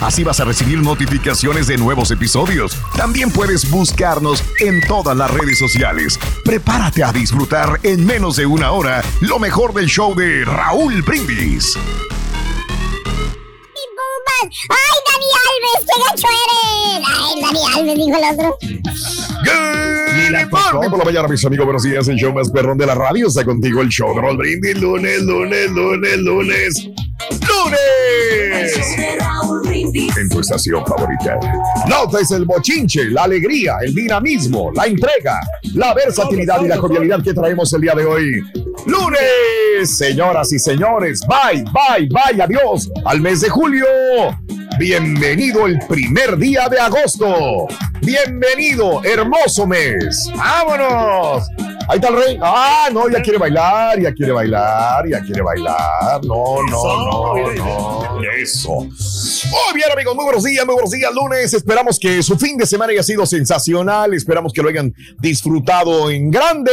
Así vas a recibir notificaciones de nuevos episodios. También puedes buscarnos en todas las redes sociales. Prepárate a disfrutar en menos de una hora lo mejor del show de Raúl Brindis. ¡Ay, Dani Alves! ¡Qué gacho eres! ¡Ay, Dani Alves! Dijo el otro. Good morning por la mañana, mis amigos. Buenos días. El show más perrón de la radio está contigo. El show de Raúl Brindis. Lunes, lunes, lunes, lunes. ¡Lunes! En tu estación favorita. Notes el bochinche, la alegría, el dinamismo, la entrega, la versatilidad y la jovialidad que traemos el día de hoy. ¡Lunes! Señoras y señores, bye, bye, bye, adiós al mes de julio. Bienvenido el primer día de agosto. Bienvenido, hermoso mes. ¡Vámonos! Ahí está el rey. Ah, no, ya quiere bailar, ya quiere bailar, ya quiere bailar. No, no, no, no. Eso. Muy bien, amigos, muy buenos días, muy buenos días, lunes. Esperamos que su fin de semana haya sido sensacional. Esperamos que lo hayan disfrutado en grande.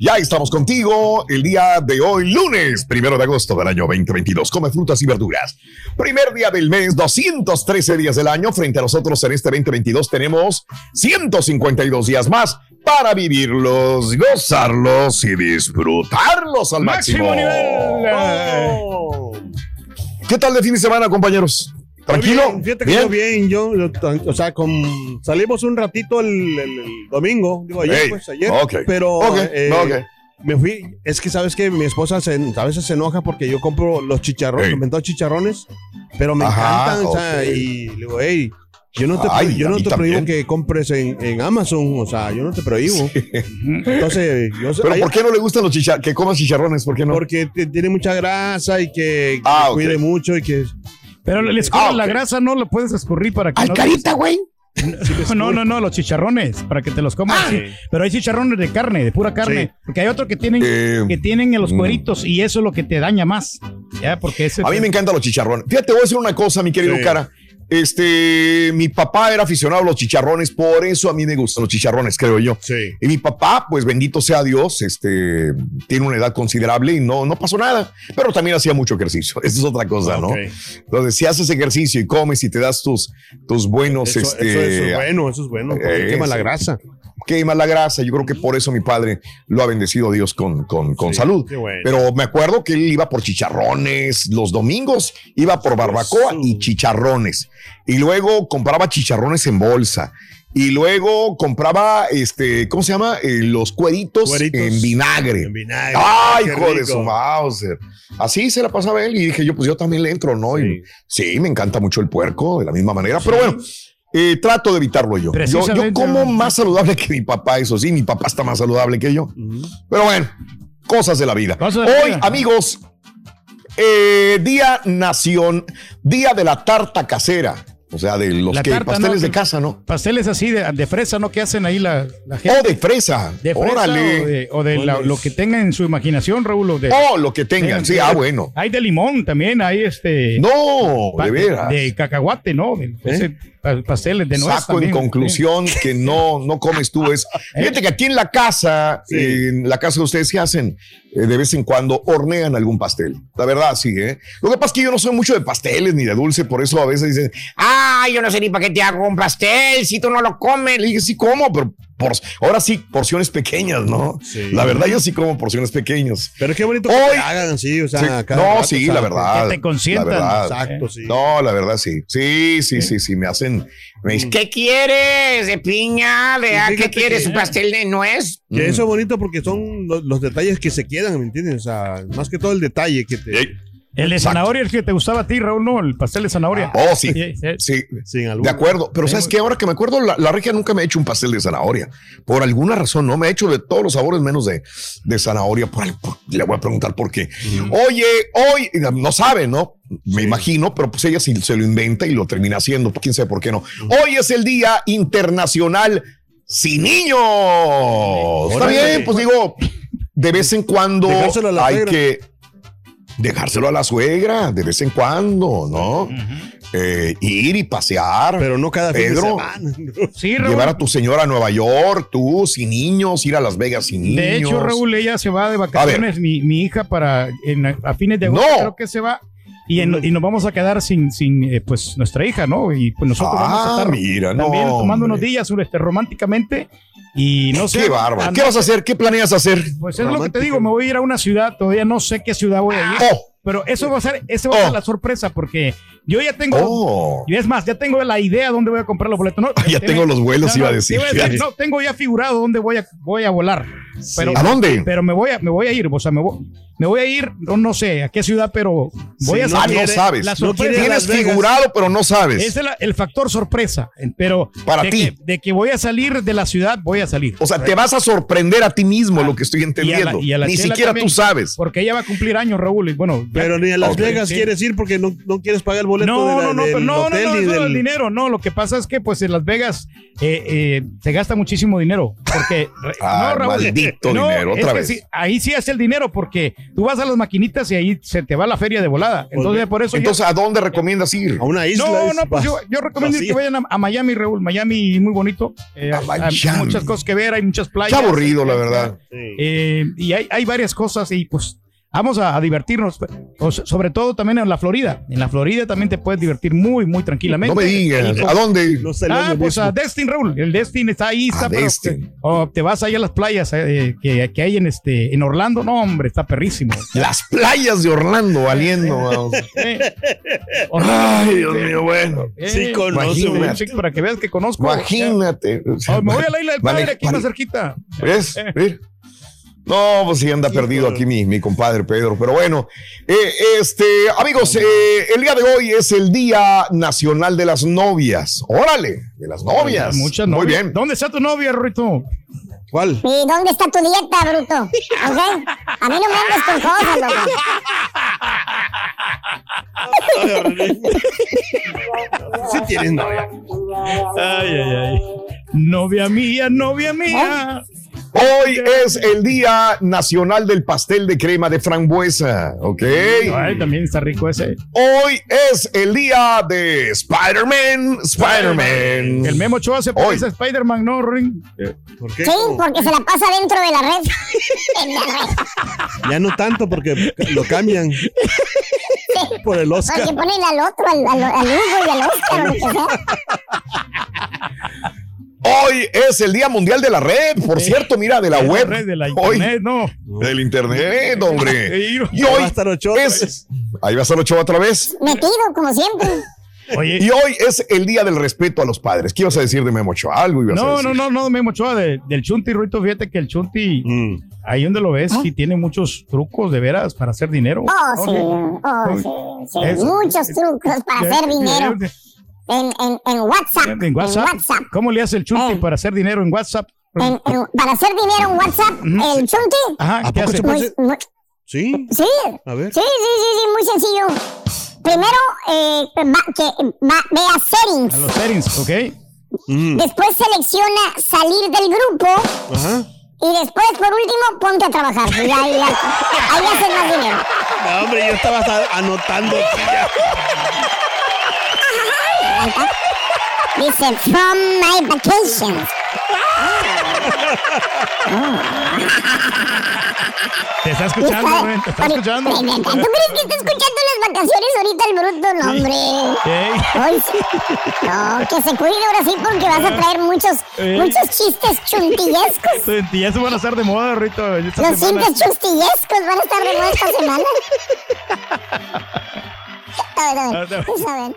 Ya estamos contigo el día de hoy, lunes, primero de agosto del año 2022. Come frutas y verduras. Primer día del mes, 213 días del año. Frente a nosotros en este 2022 tenemos 152 días más para vivirlos, gozarlos y disfrutarlos al máximo. Máximo nivel. Oh. ¿Qué tal de fin de semana, compañeros? ¿Tranquilo? Bien, fíjate que yo bien, yo, yo, o sea, con, salimos un ratito el, el- el domingo, digo ayer, Hey, pues ayer, ok, pero ok, eh, ok. me fui, es que sabes que mi esposa se- a veces se enoja porque yo compro los chicharrones, Hey. chicharrones, pero me Ajá, encantan, o sea, y digo, hey, yo no te, Ay, yo no te prohíbo que compres en, en Amazon, o sea, yo no te prohíbo. Entonces, yo ¿Pero por qué no le gustan los chicharrones? Que comas chicharrones, ¿por qué no? Porque te- tiene mucha grasa y que, que Ah, cuide mucho y que... Pero le escurres Ah, la grasa, no lo puedes escurrir para que ¡Ay, no. carita, güey! No, no, no, los chicharrones, para que te los comas. Ah. sí. Pero hay chicharrones de carne, de pura carne. Sí. Porque hay otro que tienen, Eh, que tienen en los mm. cueritos y eso es lo que te daña más. Ya, porque ese. A mí me encantan los chicharrones. Fíjate, voy a decir una cosa, mi querido Sí. cara. Este, mi papá era aficionado a los chicharrones, por eso a mí me gustan los chicharrones, creo yo. Sí. Y mi papá, pues bendito sea Dios, este, tiene una edad considerable y no, no pasó nada, pero también hacía mucho ejercicio. Esa es otra cosa, ¿no? Entonces, si haces ejercicio y comes y te das tus, tus buenos, Eso, este, eso- eso es bueno, eso es bueno. Eh, quema la grasa. Quema la grasa. Yo creo que por eso mi padre lo ha bendecido Dios con, con, con Sí, salud. bueno. Pero me acuerdo que él iba por chicharrones los domingos, iba por barbacoa y chicharrones. Y luego compraba chicharrones en bolsa. Y luego compraba, este, ¿cómo se llama? Eh, los cueritos, Cueritos en vinagre. En vinagre. Ay, hijo de su Mauser. Así se la pasaba él y dije yo, pues yo también le entro, ¿no? Y Sí. sí, me encanta mucho el puerco de la misma manera. Pero bueno, eh, trato de evitarlo yo. Yo, como más saludable que mi papá, eso sí, mi papá está más saludable que yo. Pero bueno, cosas de la vida. Cosas de la Hoy, vida. amigos, eh, Día Nación, Día de la Tarta Casera. O sea, de los La que tarta, pasteles ¿no? de casa, ¿no? Pasteles así de, de fresa, ¿no? Que hacen ahí la, la gente. O de fresa. de fresa Órale. o de, o de la- lo que tengan en su imaginación, Raúl. o de, Oh, lo que tengan. Sí, ah, bueno. Hay de limón también, hay este. No, pa- de veras. De cacahuate, ¿no? De- pa- pasteles de nuez Saco también. en conclusión que no, no comes tú es. Fíjate que aquí en la casa, en la casa de ustedes, ¿qué hacen? Eh, de vez en cuando hornean algún pastel. La verdad, sí, ¿eh? Lo que pasa es que yo no soy mucho de pasteles ni de dulce, por eso a veces dicen, ah, yo no sé ni para qué te hago un pastel si tú no lo comes. Le dije, sí, como, pero por, ahora sí, porciones pequeñas, ¿no? Sí. La verdad, yo sí como porciones pequeñas. Pero qué bonito que te hagan así, o sea, Sí, cada no, rato, sí, o sea, la verdad. que te consientan. La verdad. Exacto, sí. No, la verdad sí. Sí, sí, sí, sí. Me hacen. Me dicen, ¿qué quieres? ¿De piña? ¿De ah, qué quieres? ¿Un pastel de nuez? Que eso es bonito porque son los, los detalles que se quedan, ¿me entiendes? O sea, más que todo el detalle que te... El de Exacto. zanahoria, el que te gustaba a ti, Raúl, ¿no? El pastel de zanahoria. Oh, sí. Sí. De acuerdo, pero ¿sabes qué? Ahora que me acuerdo, la, la regia nunca me ha hecho un pastel de zanahoria. Por alguna razón, no me ha hecho de todos los sabores menos de, de zanahoria. Por, le voy a preguntar por qué. Oye, hoy, no sabe, ¿no? Me imagino, pero pues ella sí se lo inventa y lo termina haciendo. Quién sabe por qué no. Hoy es el Día Internacional Sin Niños. Está Órale. bien, pues digo, de vez en cuando hay que dejárselo a la suegra, de vez en cuando, ¿no? Eh, ir y pasear. Pero no cada fin de Pedro, semana. Sí, Raúl. Llevar a tu señora a Nueva York, tú sin niños, ir a Las Vegas sin niños. De hecho, Raúl, ella se va de vacaciones, mi, mi hija, para en- a fines de agosto, No. creo que se va. Y, en- y nos vamos a quedar sin, sin eh, pues, nuestra hija, ¿no? Y pues nosotros vamos a Ah, estar mira, no. también tomando unos días este, románticamente. Y no sé. Qué bárbaro. ¿Qué vas a hacer? ¿Qué planeas hacer? Pues es lo que te digo, me voy a ir a una ciudad, todavía no sé qué ciudad voy a ir. Oh, Pero eso va a ser, eso va a ser Oh. la sorpresa, porque yo ya tengo, oh. y es más, ya tengo la idea de dónde voy a comprar los boletos. No, Ya tiene- tengo los vuelos, no, iba a no, decir. iba no, tengo ya figurado dónde voy a, voy a volar. Pero, ¿A dónde? Pero me voy a, me voy a ir, o sea, me voy, me voy a ir, no, no sé a qué ciudad, pero voy a no Ah, salir. no quiere- sabes. la no sorpresa. Tienes figurado, pero no sabes. Ese es la- el factor sorpresa, pero Para de ti. Que, de que voy a salir de la ciudad, voy a salir. O sea, te vas a sorprender a ti mismo, lo que estoy entendiendo. y a la Ni Chela siquiera también. tú sabes. Porque ella va a cumplir años, Raúl, y bueno. ya- Pero ni a Las Ok. Vegas Sí. quieres ir porque no, no quieres pagar el boleto No, de la- no, no, del pero no, no, hotel no, ni no es del... dinero, no, lo que pasa es que pues en Las Vegas eh, eh, se gasta muchísimo dinero, porque Ah, no, Raúl, maldito no, dinero, otra vez. sí, ahí sí hace el dinero, porque tú vas a las maquinitas y ahí se te va la feria de volada, entonces por eso Entonces, ¿a dónde recomiendas ir? A una isla. no, es no, pues yo, yo recomiendo que vayan a, a Miami, Raúl. Miami muy bonito. Eh, A hay- muchas cosas que ver, hay muchas playas. Qué aburrido, la verdad. Sí. Eh, y hay, hay varias cosas y pues vamos a, a divertirnos. O sobre todo también en la Florida. En la Florida también te puedes divertir muy, muy tranquilamente. No me digas. ¿A dónde? Ah, pues a. Destin, Raúl. El Destin está ahí, está, pero te- o te vas ahí a las playas eh, que, que hay en este en Orlando. No, hombre, está perrísimo. Las playas de Orlando valiendo. Eh, Ay, Dios mío, bueno. eh, Sí, sí, para que veas que conozco. Imagínate. Oh, me voy a la isla del Vale, padre, aquí vale. más cerquita. ¿Ves? Eh. ¿Ves? No, pues sí anda perdido aquí mi, mi compadre Pedro. Pero bueno, eh, este, amigos, eh, el día de hoy es el Día Nacional de las Novias. Órale, de las novias. Muchas Muy novias. bien. ¿Dónde está tu novia, Rito? ¿Cuál? ¿Y dónde está tu dieta, bruto? ¿Ok? A mí no me andes con cosas, loco. Sí tienes novia. Ay, ay, ay. Novia mía, novia mía. Hoy es el Día Nacional del Pastel de Crema de Frambuesa. ¿Ok? Ay, también está rico ese. Hoy es el día de Spider-Man. Spider-Man. El Memo Ochoa se parece a Spider-Man, ¿no, Ring? ¿Por qué? Sí, porque se la pasa dentro de la red. En la red. Ya no tanto porque lo cambian por el Oscar. Porque ponen al otro, al, al, al Hugo y al Oscar, o lo que sea. Hoy es el Día Mundial de la Red. Por cierto, mira, de la De web. red, de la Hoy. internet, no. Del internet, hombre. Y Ahí va a hoy estar es. Ahí va a estar Ochoa otra vez. Metido, como siempre. Oye, Y hoy es el día del respeto a los padres. ¿Qué ibas a decir de Memo Ochoa? Algo ibas a no, decir. no, no, no, Memo Ochoa, de- del Chunti, Rito, fíjate que el Chunti, Mm. ahí donde lo ves, sí tiene muchos trucos de veras para hacer dinero. Oh, sí. Oh, sí. sí. Eso. Muchos trucos para hacer dinero. En, en, en WhatsApp. ¿En WhatsApp? ¿Cómo le hace el Chunti Eh. para hacer dinero en WhatsApp? En- en- para hacer dinero en WhatsApp, el chunti. Ajá, ¿A ¿qué poco hace? se Muy- muy- Sí. sí. A ver. Sí, sí, sí, sí, muy sencillo. Primero, eh, va- que, va- ve a A settings. los settings, ¿ok? Mm, Después selecciona salir del grupo. Ajá. Y después, por último, ponte a trabajar. Y ya, ya- ahí haces más dinero. No, hombre, yo estaba anotando Dice, from my vacations. Te está escuchando, güey. Te está escuchando. ¿Tú crees que está escuchando las vacaciones ahorita el bruto? No, hombre. Sí. No, que se cuide ahora sí porque vas a traer muchos, muchos chistes chuntillescos. Eso van a estar de moda, Rito. Los chistes chustillescos van a estar de moda esta semana. A ver, a ver. A ver.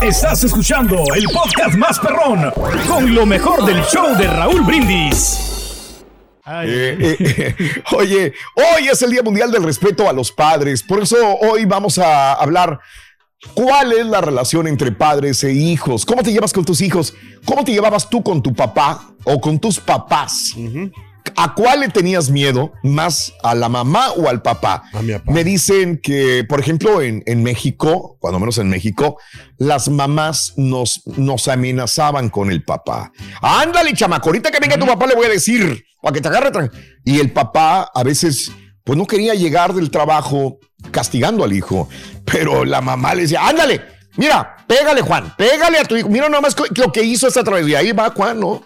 Estás escuchando el podcast más perrón con lo mejor del show de Raúl Brindis. Eh, eh, eh, oye, hoy es el Día Mundial del Respeto a los Padres. Por eso hoy vamos a hablar cuál es la relación entre padres e hijos. ¿Cómo te llevas con tus hijos? ¿Cómo te llevabas tú con tu papá o con tus papás? ¿A cuál le tenías miedo? ¿Más a la mamá o al papá? A mi papá. Me dicen que, por ejemplo, en, en México, cuando menos en México, las mamás nos, nos amenazaban con el papá. Ándale, chamaco, ahorita que venga tu papá le voy a decir, para que te agarre. tran-". Y el papá a veces, pues no quería llegar del trabajo castigando al hijo, pero la mamá le decía, ándale, mira, pégale, Juan, pégale a tu hijo. Mira nomás lo que hizo esta través. Y ahí va Juan, ¿no?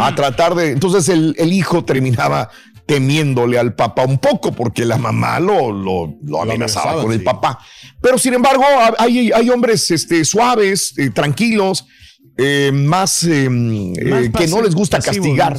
A tratar de. Entonces el, el hijo terminaba temiéndole al papá un poco porque la mamá lo, lo, lo amenazaba con el papá. Pero sin embargo, hay, hay hombres este, suaves, eh, tranquilos, eh, más, eh, eh, que no les gusta castigar.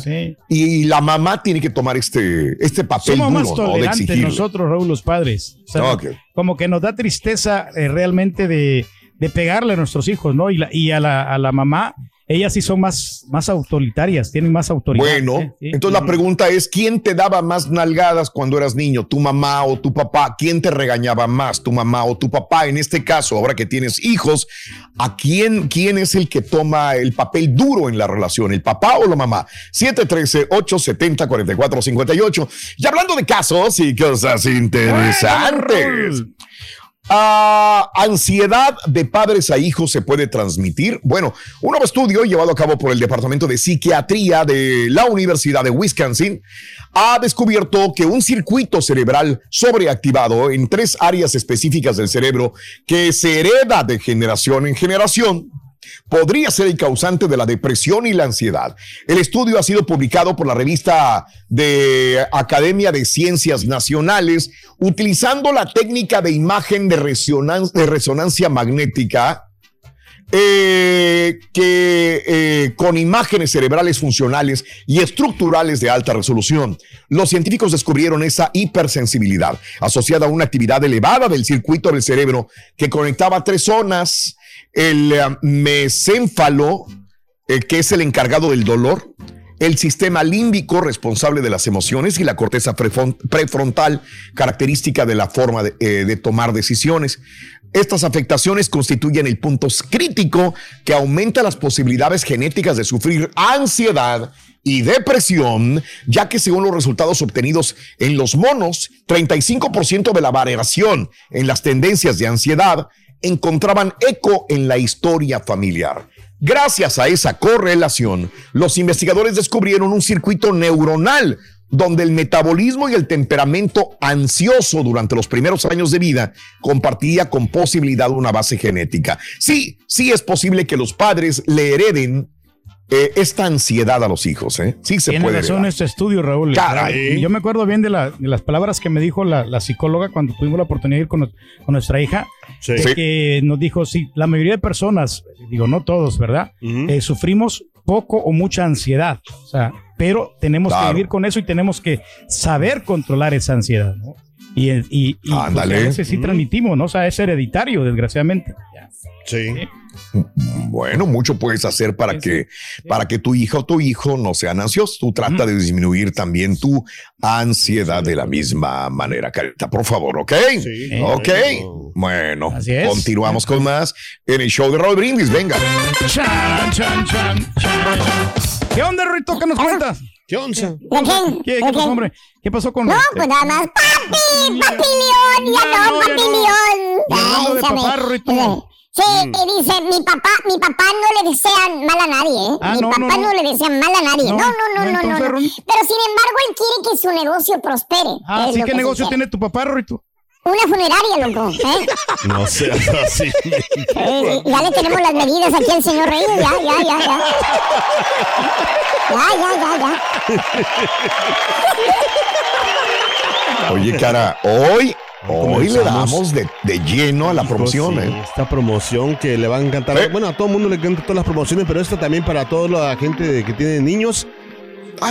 Y la mamá tiene que tomar este, este papel Somos más duro, ¿no? De nosotros, Raúl, los padres. O sea, Ok. Como que nos da tristeza realmente de, de pegarle a nuestros hijos, ¿no? Y, la- y a, la, a la mamá, ellas sí son más, más autoritarias, tienen más autoridad. Bueno, ¿eh? Sí. entonces la pregunta es, ¿quién te daba más nalgadas cuando eras niño? ¿Tu mamá o tu papá? ¿Quién te regañaba más? ¿Tu mamá o tu papá? En este caso, ahora que tienes hijos, ¿a quién, quién es el que toma el papel duro en la relación? ¿El papá o la mamá? 713-870-4458. Y hablando de casos y cosas interesantes. Ah, ansiedad de padres a hijos se puede transmitir. Bueno, un nuevo estudio llevado a cabo por el Departamento de Psiquiatría de la Universidad de Wisconsin ha descubierto que un circuito cerebral sobreactivado en tres áreas específicas del cerebro que se hereda de generación en generación podría ser el causante de la depresión y la ansiedad. El estudio ha sido publicado por la revista de Academia de Ciencias Nacionales utilizando la técnica de imagen de resonancia, magnética eh, que eh, con imágenes cerebrales funcionales y estructurales de alta resolución. Los científicos descubrieron esa hipersensibilidad asociada a una actividad elevada del circuito del cerebro que conectaba tres zonas, el eh, mesénfalo, eh, que es el encargado del dolor, el sistema límbico responsable de las emociones y la corteza prefron- prefrontal, característica de la forma de, eh, de tomar decisiones. Estas afectaciones constituyen el punto crítico que aumenta las posibilidades genéticas de sufrir ansiedad y depresión, ya que según los resultados obtenidos en los monos, 35% de la variación en las tendencias de ansiedad encontraban eco en la historia familiar. Gracias a esa correlación, los investigadores descubrieron un circuito neuronal donde el metabolismo y el temperamento ansioso durante los primeros años de vida compartía con posibilidad una base genética. Sí, sí es posible que los padres le hereden eh, esta ansiedad a los hijos, ¿eh? Sí se Tiene puede. razón heredar. este estudio, Raúl. Caray. Yo me acuerdo bien de, la- de las palabras que me dijo la, la psicóloga cuando tuvimos la oportunidad de ir con nuestra hija, Sí. que nos dijo, sí, la mayoría de personas, digo, no todos, ¿verdad? Eh, sufrimos poco o mucha ansiedad, o sea, pero tenemos Claro. que vivir con eso y tenemos que saber controlar esa ansiedad, ¿no? Y, y, y, pues, a veces sí transmitimos, ¿no? O sea, es hereditario, desgraciadamente. Sí. Bueno, mucho puedes hacer para que para que tu hija o tu hijo no sean ansiosos. Tú trata de disminuir también tu ansiedad de la misma manera, Carita, por favor, ¿ok? Ok. Bueno, es. continuamos con más en el show de Raúl Brindis. Venga. Chan, chan. ¿Qué onda, Rito? ¿Qué nos cuentas? ¿Qué onda? ¿Qué, qué pasó, hombre? ¿Qué pasó con No, pues nada más. ¡Papi! ¡Papi León! ¡Ya no, Papi León! De Ay, papá. Rito. Sí, y dice, mi papá, mi papá no le desean mal a nadie, ¿eh? Ah, mi no, papá no, no, no. le desean mal a nadie. No, No, no, no, no. Pero sin embargo, él quiere que su negocio prospere. Ah, sí, ¿qué que negocio tiene tu papá, Rito? Una funeraria, loco. ¿eh? No seas así. Eh, ya le tenemos las medidas aquí al señor Reyes, ya, ya, ya, ya. Ya, ya, ya, ya. Oye, cara, hoy, hoy le damos de, de lleno a la promoción, Sí, ¿eh? Esta promoción que le va a encantar. Eh. Bueno, a todo el mundo le encantan todas las promociones, pero esta también para toda la gente que tiene niños.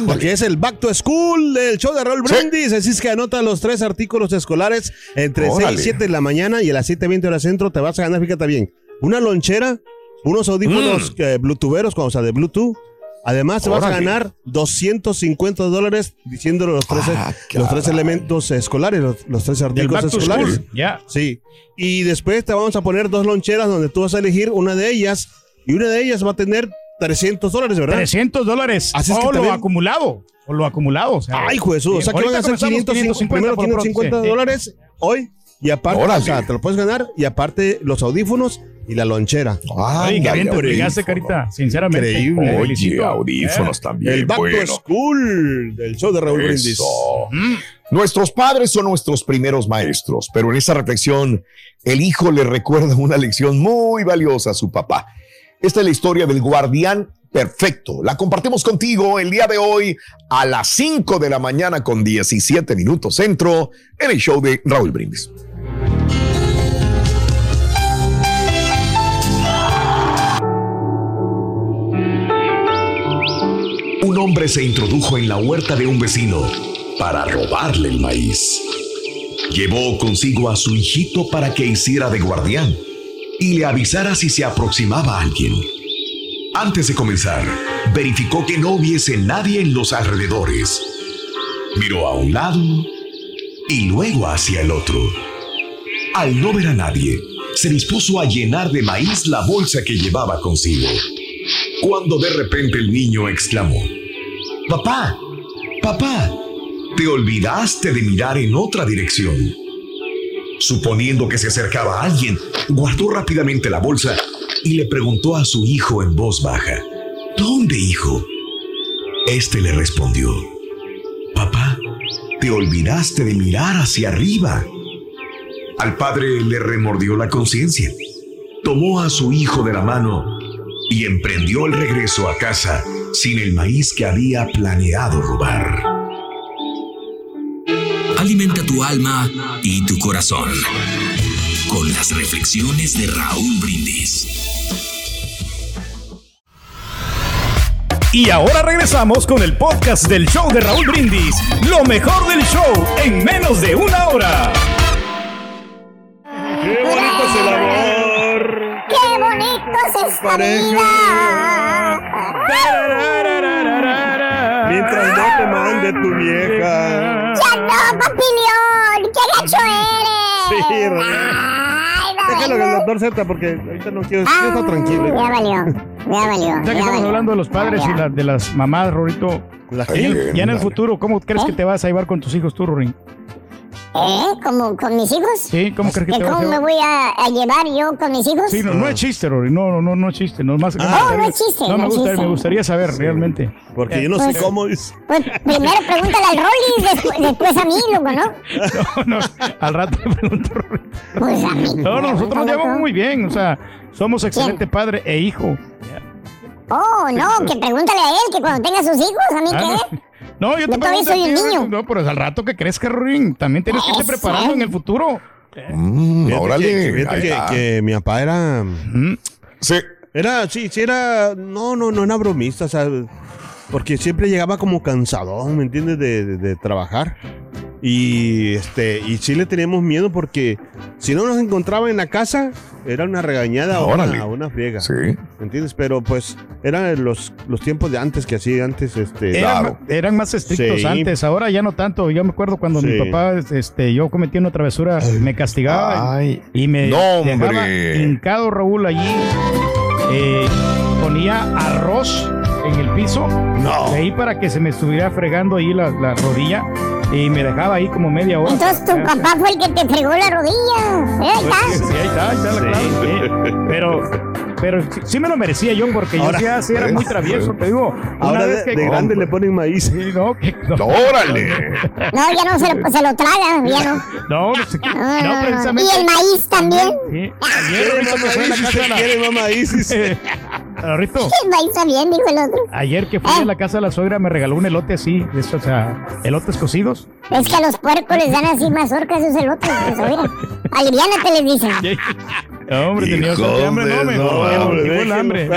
Porque es el Back to School del show de Raúl Sí. Brindis. Así es que anota los tres artículos escolares entre Órale. 6 y 7 de la mañana y a las 7.20 horas centro. Te vas a ganar, fíjate bien, una lonchera, unos audífonos eh, bluetootheros, o sea, de Bluetooth. Además, te vas a Mm. Ganar 250 dólares diciendo los tres, Ah, los tres elementos escolares, los, los tres artículos escolares. Ya. Sí. Y después te vamos a poner dos loncheras donde tú vas a elegir una de ellas y una de ellas va a tener 300 dólares, ¿verdad? 300 dólares. Así es que o lo también- acumulado. O lo acumulado. O sea, Ay, Jesús. O sea, que van a ser comenzamos 550, primero por proxy, 550 sí. dólares hoy. Y aparte, Órale. o sea, te lo puedes ganar. Y aparte, los audífonos y la lonchera. Oye, qué bien te audífono. Carita. Sinceramente. Increíble. Oye, felicito. audífonos Eh. también. El Back bueno. to School del show de Raúl Brindis. Mm. Nuestros padres son nuestros primeros maestros, pero en esa reflexión, el hijo le recuerda una lección muy valiosa a su papá. Esta es la historia del guardián perfecto. La compartimos contigo el día de hoy a las 5 de la mañana con 17 minutos centro en el show de Raúl Brindis. Un hombre se introdujo en la huerta de un vecino para robarle el maíz. Llevó consigo a su hijito para que hiciera de guardián y le avisara si se aproximaba alguien. Antes de comenzar, verificó que no hubiese nadie en los alrededores. Miró a un lado y luego hacia el otro. Al no ver a nadie, se dispuso a llenar de maíz la bolsa que llevaba consigo. Cuando de repente el niño exclamó, Papá, papá, te olvidaste de mirar en otra dirección. Suponiendo que se acercaba alguien, guardó rápidamente la bolsa y le preguntó a su hijo en voz baja, ¿Dónde, hijo? Este le respondió, Papá, te olvidaste de mirar hacia arriba. Al padre le remordió la conciencia. Tomó a su hijo de la mano y emprendió el regreso a casa sin el maíz que había planeado robar. Alimenta tu alma y tu corazón con las reflexiones de Raúl Brindis. Y ahora regresamos con el podcast del show de Raúl Brindis, lo mejor del show en menos de una hora. ¡Qué bonito es el amor! ¡Qué bonito es esta vida! Sí, René. Déjalo que el doctor Z porque ahorita no quiero. Ah, yo está tranquilo. Ya valió, ya valió. Ya que estamos valió. hablando de los padres y Ya. la- de las mamás, Rorito. La Ya en, gente. ya en el futuro, ¿cómo crees que te vas a llevar con tus hijos tú, Rorín? ¿Eh? ¿Como con mis hijos? Sí, ¿cómo crees que ¿Que te vas a ¿Cómo me llevar? voy a, a llevar yo con mis hijos? Sí, no, no es chiste, Rorín. No, no, no, no es chiste. No, más, Ah, no es chiste, No, no me, es gusta- chiste. me gustaría saber realmente. Porque yo no sé Pues- cómo es. Pues primero pregúntale al Rolly, después, después a mí, loco, ¿no? No, no, al rato le pregunto, Rorín. Pues a mí. No, no, nosotros nos llevamos muy bien. O sea, somos excelente padre e hijo. Oh, no, que pregúntale a él, que cuando tenga sus hijos, ¿a mí Ah, qué? No, yo Yo te todavía pregunto soy a ti, un niño. No, pero al rato que crezca, Rorín, también tienes que irte preparando en el futuro. Mm, Fíjate órale. que- que, que mi papá era. Sí. Era, sí, sí, era. No, no, no era bromista, o sea. Porque siempre llegaba como cansado, ¿me entiendes? De, de- de trabajar. Y este, y sí le teníamos miedo porque si no nos encontraba en la casa, era una regañada o una, una friega. Sí. ¿Me entiendes? Pero pues eran los, los tiempos de antes que así antes, este. Eran, Claro. eran más estrictos Sí. antes, ahora ya no tanto. Yo me acuerdo cuando mi papá, este, yo cometí una travesura, me castigaba Ay. y me No, dejaba hincado Raúl allí. eh, ponía arroz en el piso, No. de ahí para que se me estuviera fregando ahí la, la rodilla y me dejaba ahí como media hora. Entonces tu Ya, papá fue el que te fregó la rodilla. ¿Eh? Ahí pues, está. sí, ahí está, ahí está la clave, sí. Pero, pero sí, sí me lo merecía yo porque Ahora- yo sí, sí era muy travieso, te digo. Una Ahora vez de, que de grande le ponen maíz. Sí, no, que- no. ¡Órale! No, ya no se lo, se lo traga, ya no. No, pues, No, no, no, no. precisamente. Y el maíz también. Sí. Ayer, ¿Quiere mamá maíz? casa de ¿Usted la- quiere maíz? También, dijo el otro. ayer que fui a la casa de la suegra me regaló un elote así, de esos, o sea, elotes cocidos. Es que a los puercos les dan así mazorcas esos elotes. Pues, aliviánate, les dicen. Hombre, tenía hambre, no, de me, no, el hambre.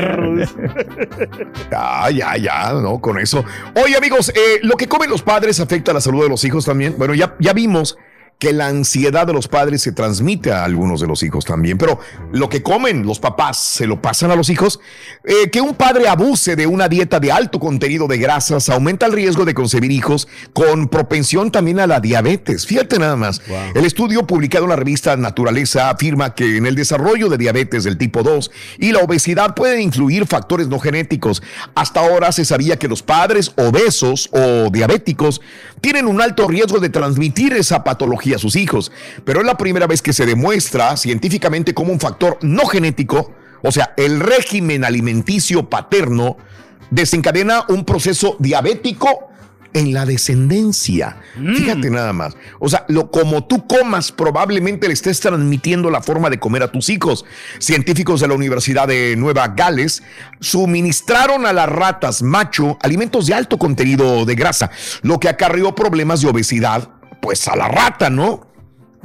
Ya, ya, ya, ¿no? Con eso. Oye, amigos, eh, lo que comen los padres afecta a la salud de los hijos también. Bueno, ya, ya vimos que la ansiedad de los padres se transmite a algunos de los hijos también, pero lo que comen los papás se lo pasan a los hijos. Eh, que un padre abuse de una dieta de alto contenido de grasas aumenta el riesgo de concebir hijos con propensión también a la diabetes. Fíjate nada más. El estudio publicado en la revista Naturaleza afirma que en el desarrollo de diabetes del tipo 2 y la obesidad pueden influir factores no genéticos. Hasta ahora se sabía que los padres obesos o diabéticos tienen un alto riesgo de transmitir esa patología a sus hijos, pero es la primera vez que se demuestra científicamente como un factor no genético, o sea, el régimen alimenticio paterno desencadena un proceso diabético en la descendencia. Fíjate nada más. O sea, lo como tú comas, probablemente le estés transmitiendo la forma de comer a tus hijos. Científicos de la Universidad de Nueva Gales suministraron a las ratas macho alimentos de alto contenido de grasa, lo que acarreó problemas de obesidad, pues a la rata, ¿no?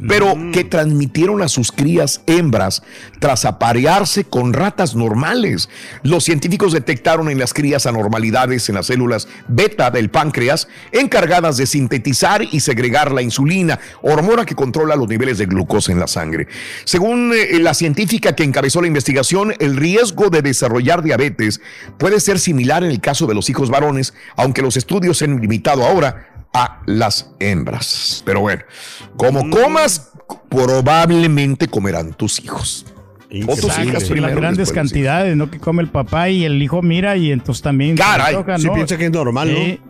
pero que transmitieron a sus crías hembras tras aparearse con ratas normales. Los científicos detectaron en las crías anormalidades en las células beta del páncreas, encargadas de sintetizar y segregar la insulina, hormona que controla los niveles de glucosa en la sangre. Según eh, la científica que encabezó la investigación, el riesgo de desarrollar diabetes puede ser similar en el caso de los hijos varones, aunque los estudios se han limitado ahora a las hembras. Pero bueno, como comas, probablemente comerán tus hijos. O tus hijas sí, primero, las grandes cantidades, ¿no? Que come el papá y el hijo mira y entonces también. Caray, sí ¿no? piensa que es normal, ¿no? Sí.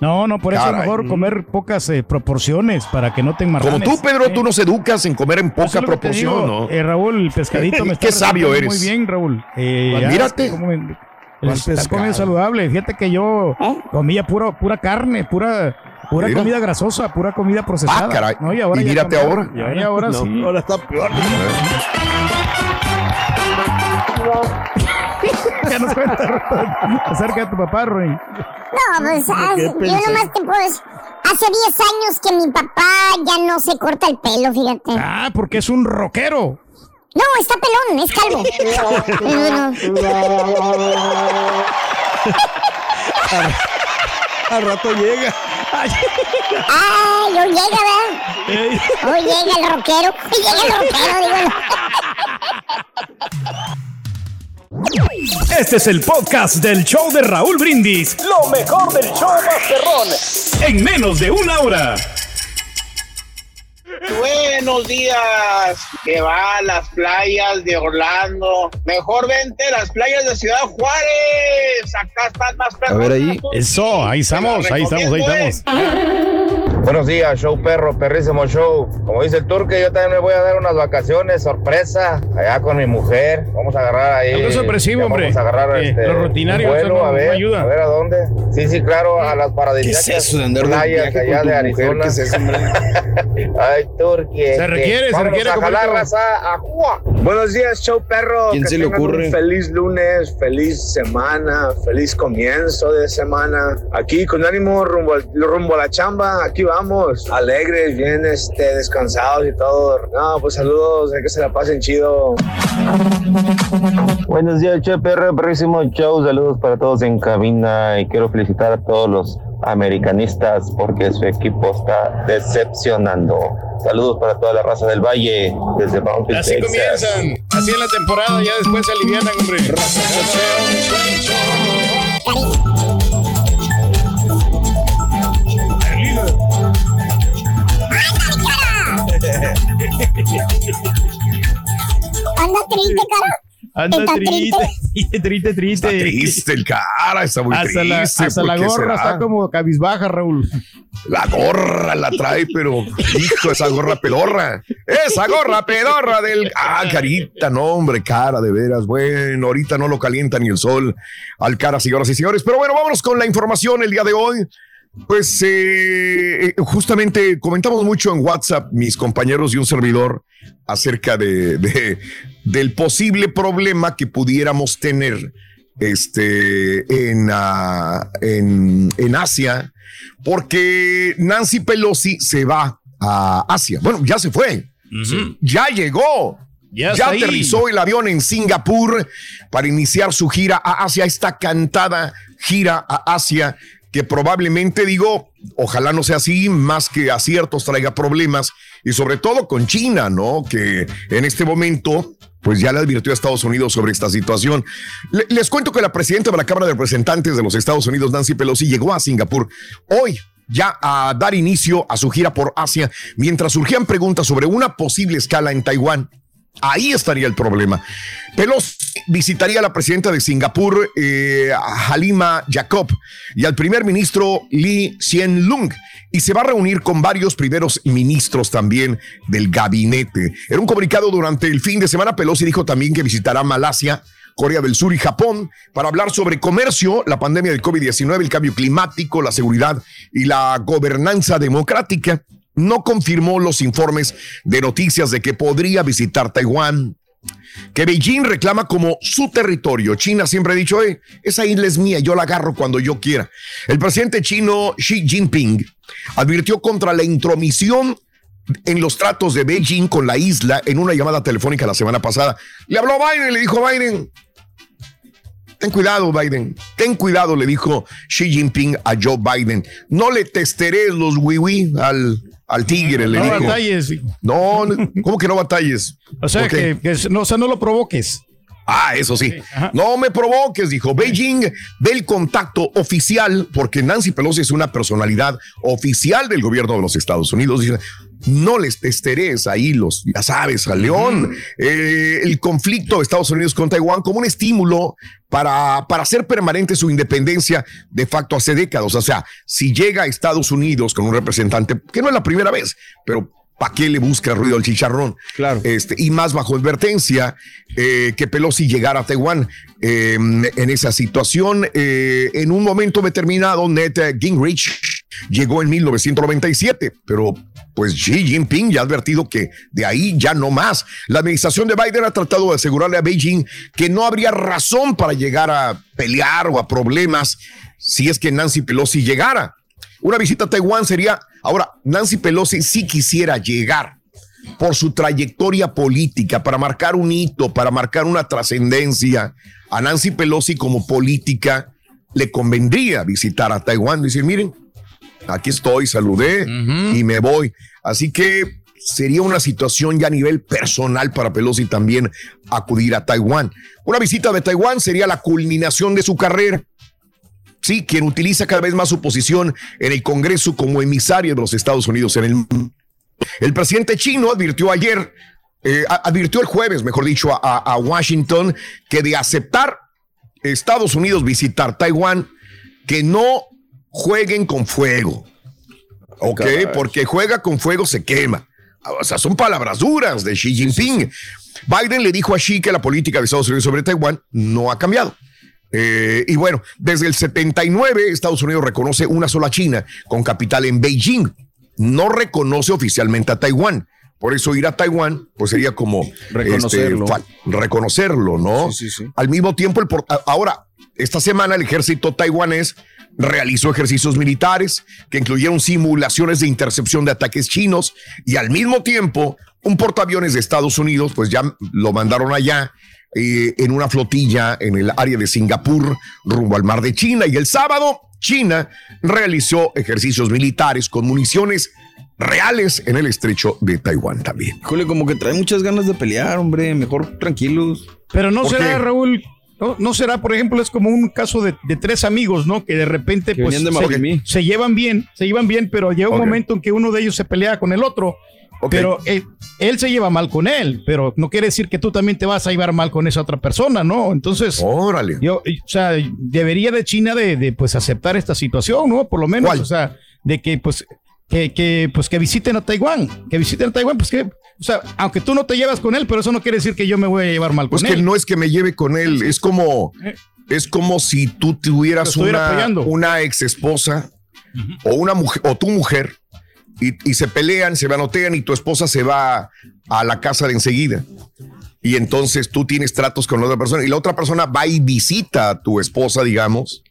No, no, por eso es Caray. mejor comer pocas eh, proporciones para que no te Como enmarranes. tú, Pedro, tú nos educas en comer en Eso poca proporción, digo. ¿no? Eh, Raúl, el pescadito me está Qué sabio eres. Muy bien, Raúl. Eh, Pues ya, mírate. como comiendo saludable. Fíjate que yo ¿Eh? comía pura, pura carne, pura, pura Mira. comida grasosa, pura comida procesada. Ah, caray. No, Y ya mírate cambió. ahora. Ya, y ahora No, sí. Ahora está peor. Ya nos cuenta acerca de tu papá, Roy. No, pues ¿Qué yo nomás te puedo decir. Hace 10 años que mi papá ya no se corta el pelo, fíjate. Ah, porque es un rockero. No, está pelón, es calvo. No, no. Al rato llega. Ay, hoy llega, ¿verdad? Hoy llega el rockero. Hoy llega el rockero, digo. Este es el podcast del show de Raúl Brindis. Lo mejor del show Masterrón. En menos de una hora. Buenos días, que va a las playas de Orlando. Mejor vente a las playas de Ciudad Juárez. Acá están más A ver ahí. Eso, ahí estamos, ahí estamos, ahí estamos. Buenos días, show perro, perrísimo show. Como dice el turque, yo también me voy a dar unas vacaciones, sorpresa, allá con mi mujer. Vamos a agarrar ahí. Algo sorpresivo, ya hombre. Vamos a agarrar Eh, este, lo rutinario, vuelo, a ver, ayuda. a ver a dónde. Sí, sí, claro, a las paradisíacas ¿Qué es eso de andar de playas viaje allá con de tu mujer? Arizona. ¿Qué es eso, hombre? Ay, turque. este, requiere, se requiere, a jalar, raza, a Juá. Buenos días, show perro. ¿Quién que se le ocurre? Un feliz lunes, feliz semana, feliz comienzo de semana. Aquí con ánimo rumbo, al- rumbo a la chamba, aquí vamos. Alegres, bien este, descansados y todo. No, pues saludos, hay que se la pasen chido. Buenos días, Che Perro, perrísimo show. Saludos para todos en cabina y quiero felicitar a todos los americanistas porque su equipo está decepcionando. Saludos para toda la raza del Valle desde Mountain Así Texas. comienzan. Así en la temporada, ya después se alivianan, hombre. Anda Anda Está triste, triste, triste, triste. Está triste el cara, está muy hasta la, triste. hasta ¿por la gorra será? está como cabizbaja, Raúl. La gorra la trae, pero hijo, esa gorra pedorra. Esa gorra pedorra del. Ah, carita, no, hombre, cara, de veras. Bueno, ahorita no lo calienta ni el sol al cara, señoras y señores. Pero bueno, vámonos con la información el día de hoy. Pues eh, justamente comentamos mucho en WhatsApp, mis compañeros y un servidor, acerca de, de- del posible problema que pudiéramos tener este, en, ah, en, en Asia, porque Nancy Pelosi se va a Asia. Bueno, ya se fue. Ya llegó. Ya Ya, está ahí. aterrizó el avión en Singapur para iniciar su gira a Asia, esta cantada gira a Asia que probablemente digo, ojalá no sea así, más que aciertos traiga problemas y sobre todo con China, ¿no? Que en este momento pues ya le advirtió a Estados Unidos sobre esta situación. Le- les cuento que la presidenta de la Cámara de Representantes de los Estados Unidos, Nancy Pelosi, llegó a Singapur hoy ya a dar inicio a su gira por Asia, mientras surgían preguntas sobre una posible escala en Taiwán. Ahí estaría el problema. Pelosi visitaría a la presidenta de Singapur, eh, Halima Jacob, y al primer ministro Lee Hsien Lung, y se va a reunir con varios primeros ministros también del gabinete. En un comunicado durante el fin de semana, Pelosi dijo también que visitará Malasia, Corea del Sur y Japón para hablar sobre comercio, la pandemia del COVID-19, el cambio climático, la seguridad y la gobernanza democrática. No confirmó los informes de noticias de que podría visitar Taiwán, que Beijing reclama como su territorio. China siempre ha dicho, "Eh, esa isla es mía, yo la agarro cuando yo quiera. El presidente chino Xi Jinping advirtió contra la intromisión en los tratos de Beijing con la isla en una llamada telefónica la semana pasada. Le habló Biden, le dijo Biden, ten cuidado Biden, ten cuidado, le dijo Xi Jinping a Joe Biden. No le testeres los wiwi al, al tigre, le No dijo. batalles. No, ¿cómo que no batalles? O sea, que no, o sea, no lo provoques. Ah, eso sí. No me provoques, dijo. Beijing ve el contacto oficial, porque Nancy Pelosi es una personalidad oficial del gobierno de los Estados Unidos. Dice, no les testeres ahí los, ya sabes, a León. Eh, el conflicto de Estados Unidos con Taiwán como un estímulo para, para hacer permanente su independencia de facto hace décadas. O sea, si llega a Estados Unidos con un representante, que no es la primera vez, pero ¿Para qué le busca ruido al chicharrón? Claro. Este, y más bajo advertencia eh, que Pelosi llegara a Taiwán eh, en esa situación. eh, en un momento determinado, Ned Gingrich llegó en 1997, pero pues Xi Jinping ya ha advertido que de ahí ya no más. La administración de Biden ha tratado de asegurarle a Beijing que no habría razón para llegar a pelear o a problemas si es que Nancy Pelosi llegara. Una visita a Taiwán sería, ahora, Nancy Pelosi sí quisiera llegar por su trayectoria política, para marcar un hito, para marcar una trascendencia a Nancy Pelosi como política. le convendría visitar a Taiwán, decir, miren, aquí estoy, saludé y me voy. Así que sería una situación ya a nivel personal para Pelosi también acudir a Taiwán. Una visita de Taiwán sería la culminación de su carrera. Sí, quien utiliza cada vez más su posición en el Congreso como emisario de los Estados Unidos en el mundo. El presidente chino advirtió ayer, eh, advirtió el jueves, mejor dicho, a, a Washington que de aceptar Estados Unidos visitar Taiwán, que no jueguen con fuego. Ok, porque juega con fuego se quema. O sea, son palabras duras de Xi Jinping. Biden le dijo a Xi que la política de Estados Unidos sobre Taiwán no ha cambiado. Eh, y bueno, desde el 79 Estados Unidos reconoce una sola China con capital en Beijing. No reconoce oficialmente a Taiwán. Por eso ir a Taiwán, pues sería como Reconocerlo. este, reconocerlo, ¿no? Al mismo tiempo, el ahora, esta semana el ejército taiwanés realizó ejercicios militares que incluyeron simulaciones de intercepción de ataques chinos y al mismo tiempo un portaaviones de Estados Unidos, pues ya lo mandaron allá eh, en una flotilla en el área de Singapur rumbo al mar de China y el sábado China realizó ejercicios militares con municiones reales en el estrecho de Taiwán también. Híjole, como que trae muchas ganas de pelear, hombre. Mejor tranquilos. Pero no ¿Por será, qué? Raúl, no, no será, por ejemplo, es como un caso de, de tres amigos, ¿no? Que de repente Que pues, de se, se llevan bien, se llevan bien, pero llega un momento en que uno de ellos se pelea con el otro. Pero eh, él se lleva mal con él, pero no quiere decir que tú también te vas a llevar mal con esa otra persona, ¿no? Entonces, órale. Yo, o sea, debería de China de, de, pues aceptar esta situación, ¿no? Por lo menos, o sea, de que pues que, que, pues que visiten a Taiwán, que visiten a Taiwán, pues que, o sea, aunque tú no te llevas con él, pero eso no quiere decir que yo me voy a llevar mal con Pues que él. no es que me lleve con él, es como, es como si tú tuvieras una, apoyando. una ex esposa o una mujer o tu mujer y, y se pelean, se manotean y tu esposa se va a la casa de enseguida. Y entonces tú tienes tratos con la otra persona y la otra persona va y visita a tu esposa, digamos,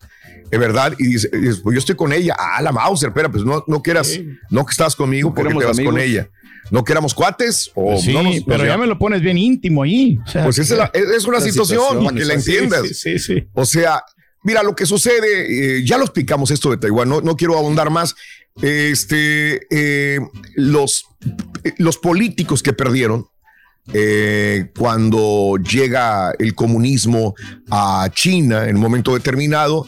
es verdad, y dice, y dice, pues yo estoy con ella. Ah, la Mauser, espera, pues no, no quieras, no que estás conmigo porque te vas con ella. No que éramos cuates o Pues sí, no nos- pero ya me lo pones bien íntimo ahí. o sea, pues esa es, la- es- es una situación, para que la entiendas. Sí, sí, sí. O sea, mira, lo que sucede, eh, ya lo explicamos esto de Taiwán, no, no quiero ahondar más. Este, eh, los, los políticos que perdieron eh, cuando llega el comunismo a China en un momento determinado,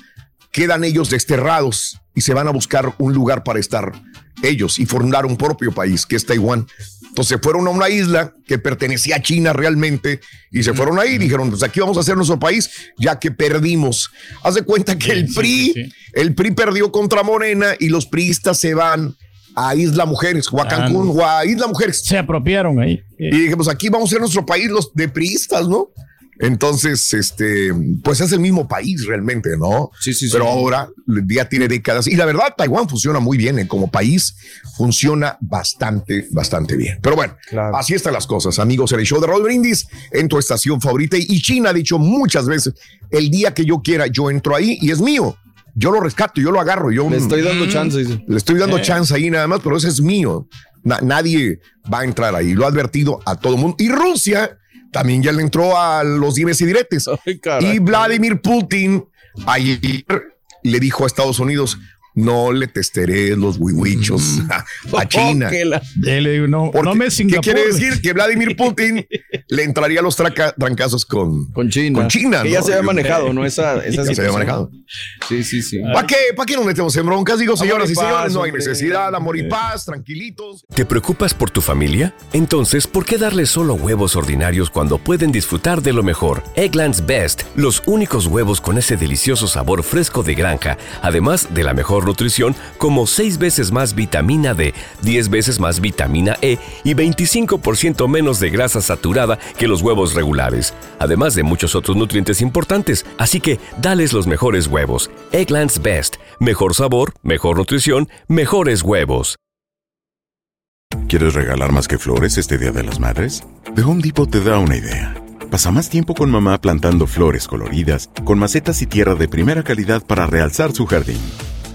quedan ellos desterrados y se van a buscar un lugar para estar ellos y fundar un propio país, que es Taiwán. Entonces fueron a una isla que pertenecía a China realmente y se fueron ahí y dijeron, pues aquí vamos a hacer nuestro país, ya que perdimos. Haz de cuenta que el PRI, el PRI perdió contra Morena y los priistas se van a Isla Mujeres, o a Cancún, o a Isla Mujeres. Se apropiaron ahí. Y dije, pues aquí vamos a ser nuestro país, los de priistas, ¿no? Entonces, este, pues es el mismo país realmente, ¿no? Sí, sí, sí. Pero ahora ya tiene décadas. Y la verdad, Taiwán funciona muy bien, ¿eh? como país funciona bastante, bastante bien. Pero bueno, así están las cosas, amigos. En el show de Raúl Brindis, en tu estación favorita. Y China ha dicho muchas veces, el día que yo quiera, yo entro ahí y es mío. Yo lo rescato, yo lo agarro. Yo Le estoy dando chance, dice. Le estoy dando Eh. chance ahí nada más, pero ese es mío. Na- nadie va a entrar ahí. Lo ha advertido a todo el mundo. Y Rusia también ya le entró a los dimes y diretes. y Vladimir Putin ayer le dijo a Estados Unidos, no le testaré los huihuichos a, a China. No, Porque, no me ¿Qué quiere decir? Que Vladimir Putin le entraría a los traca- trancazos con, con China. Con China Que ¿no? ya se había manejado, ¿no? Esa, esa Ya se había manejado. Sí, sí, sí. ¿Para qué, ¿Para qué nos metemos en broncas? Digo, señoras y señores, no hay necesidad, amor y paz, tranquilitos. ¿Te preocupas por tu familia? Entonces, ¿por qué darles solo huevos ordinarios cuando pueden disfrutar de lo mejor? Eggland's Best, los únicos huevos con ese delicioso sabor fresco de granja, además de la mejor nutrición, como 6 veces más vitamina D, 10 veces más vitamina E y 25% menos de grasa saturada que los huevos regulares, además de muchos otros nutrientes importantes. Así que, dales los mejores huevos. Eggland's Best, mejor sabor, mejor nutrición, mejores huevos. ¿Quieres regalar más que flores este Día de las Madres? The Home Depot te da una idea. Pasa más tiempo con mamá plantando flores coloridas, con macetas y tierra de primera calidad para realzar su jardín.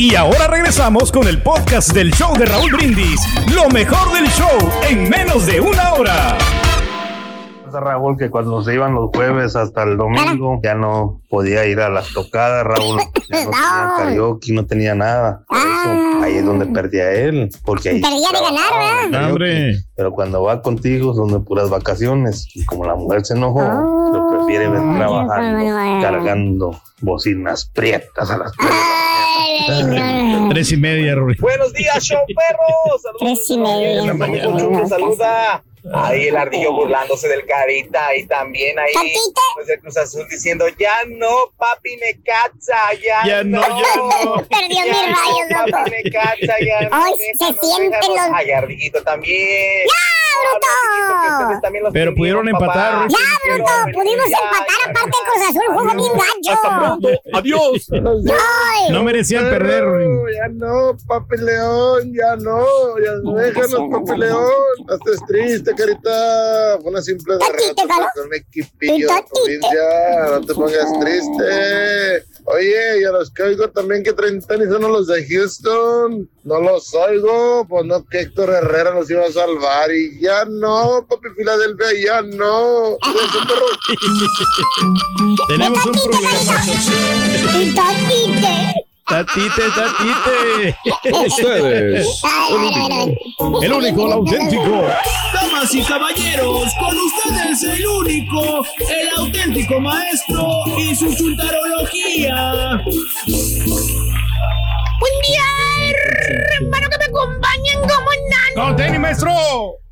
Y ahora regresamos con el podcast del show de Raúl Brindis. Lo mejor del show en menos de una hora. Raúl que cuando se iban los jueves hasta el domingo ya no podía ir a las tocadas, Raúl. Ya no tenía karaoke, no tenía nada. Por eso, ahí es donde perdía él. Porque ahí Perdía de ganar, ¿verdad? Hombre. Pero cuando va contigo son de puras vacaciones. Y como la mujer se enojó, Oh. lo prefiere ver trabajando, cargando bocinas prietas a las Tres y media, Rory. Buenos días, show perros. Saludos. Tres y media. Saluda. Ahí el ardillo burlándose del carita y también ahí pues el Cruz Azul diciendo ya no papi me caza ya, Ya no, ya no. Perdió mis no, rayos, papi me caza ya no, Ay, se sienten los- ay ardillito también. ¡Ya, los Pero pudieron empatar. Ya, bruto, pudimos empatar aparte Cruz Azul, juego bien gacho. Adiós. No merecían perder. Ya no, papi León, ya no, ya no, déjanos, papi León. No estés triste, carita. Fue una simple derrota con un equipillo de provincia. No te pongas triste. Oye, y a los que oigo también que traen tenis son los de Houston. No los oigo, pues no que Héctor Herrera los iba a salvar. Y ya no, papi Filadelfia, ya no. Tenemos un problema. Tatite. Tatite. Ustedes. El único, el auténtico. Damas y caballeros, con ustedes el único, el auténtico maestro y su chuntarología. Buen día, hermano, que me acompañen como nano. ¡Con tenis, maestro!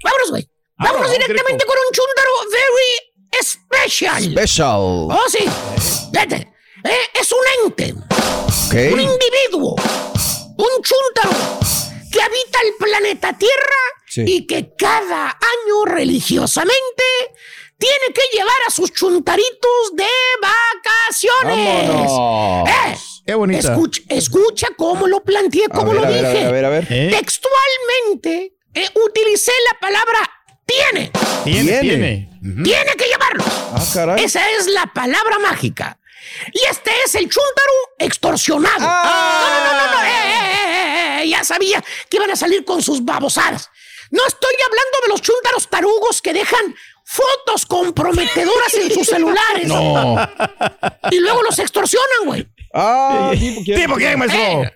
Vámonos, güey. Vámonos Vámonos, directamente con un chúntaro very special. Special. Oh, sí. Fíjate. Eh, es un ente, un individuo, un chúntaro que habita el planeta Tierra Sí. y que cada año religiosamente tiene que llevar a sus chuntaritos de vacaciones. Eh, Qué bonita. Escucha, escucha cómo lo planteé, cómo ver, lo a ver, dije. a ver, a ver, a ver. ¿Eh? Textualmente eh, utilicé la palabra tiene. Tiene, Tiene. tiene. Tiene que llevarlo. Ah, caray. Esa es la palabra mágica. Y este es el chúntaro extorsionado. Ah. No, no, no, no, no. eh, eh, eh, eh, ya sabía que iban a salir con sus babosadas. No estoy hablando de los chúntaros tarugos que dejan fotos comprometedoras en sus celulares. No. Y luego los extorsionan, güey. Ah, tipo, ¿quién? ¿Tipo quién, maestro? Eh,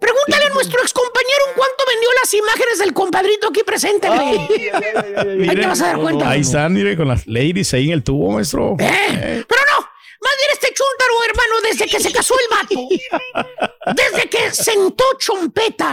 Pregúntale a nuestro excompañero en cuánto vendió las imágenes del compadrito aquí presente, güey. Ahí te vas a dar cuenta. Ahí están, mire, con las ladies ahí en el tubo, maestro. ¿Eh? Pero no, más bien este chúntaro, hermano, desde que se casó el vato, desde que sentó chompeta,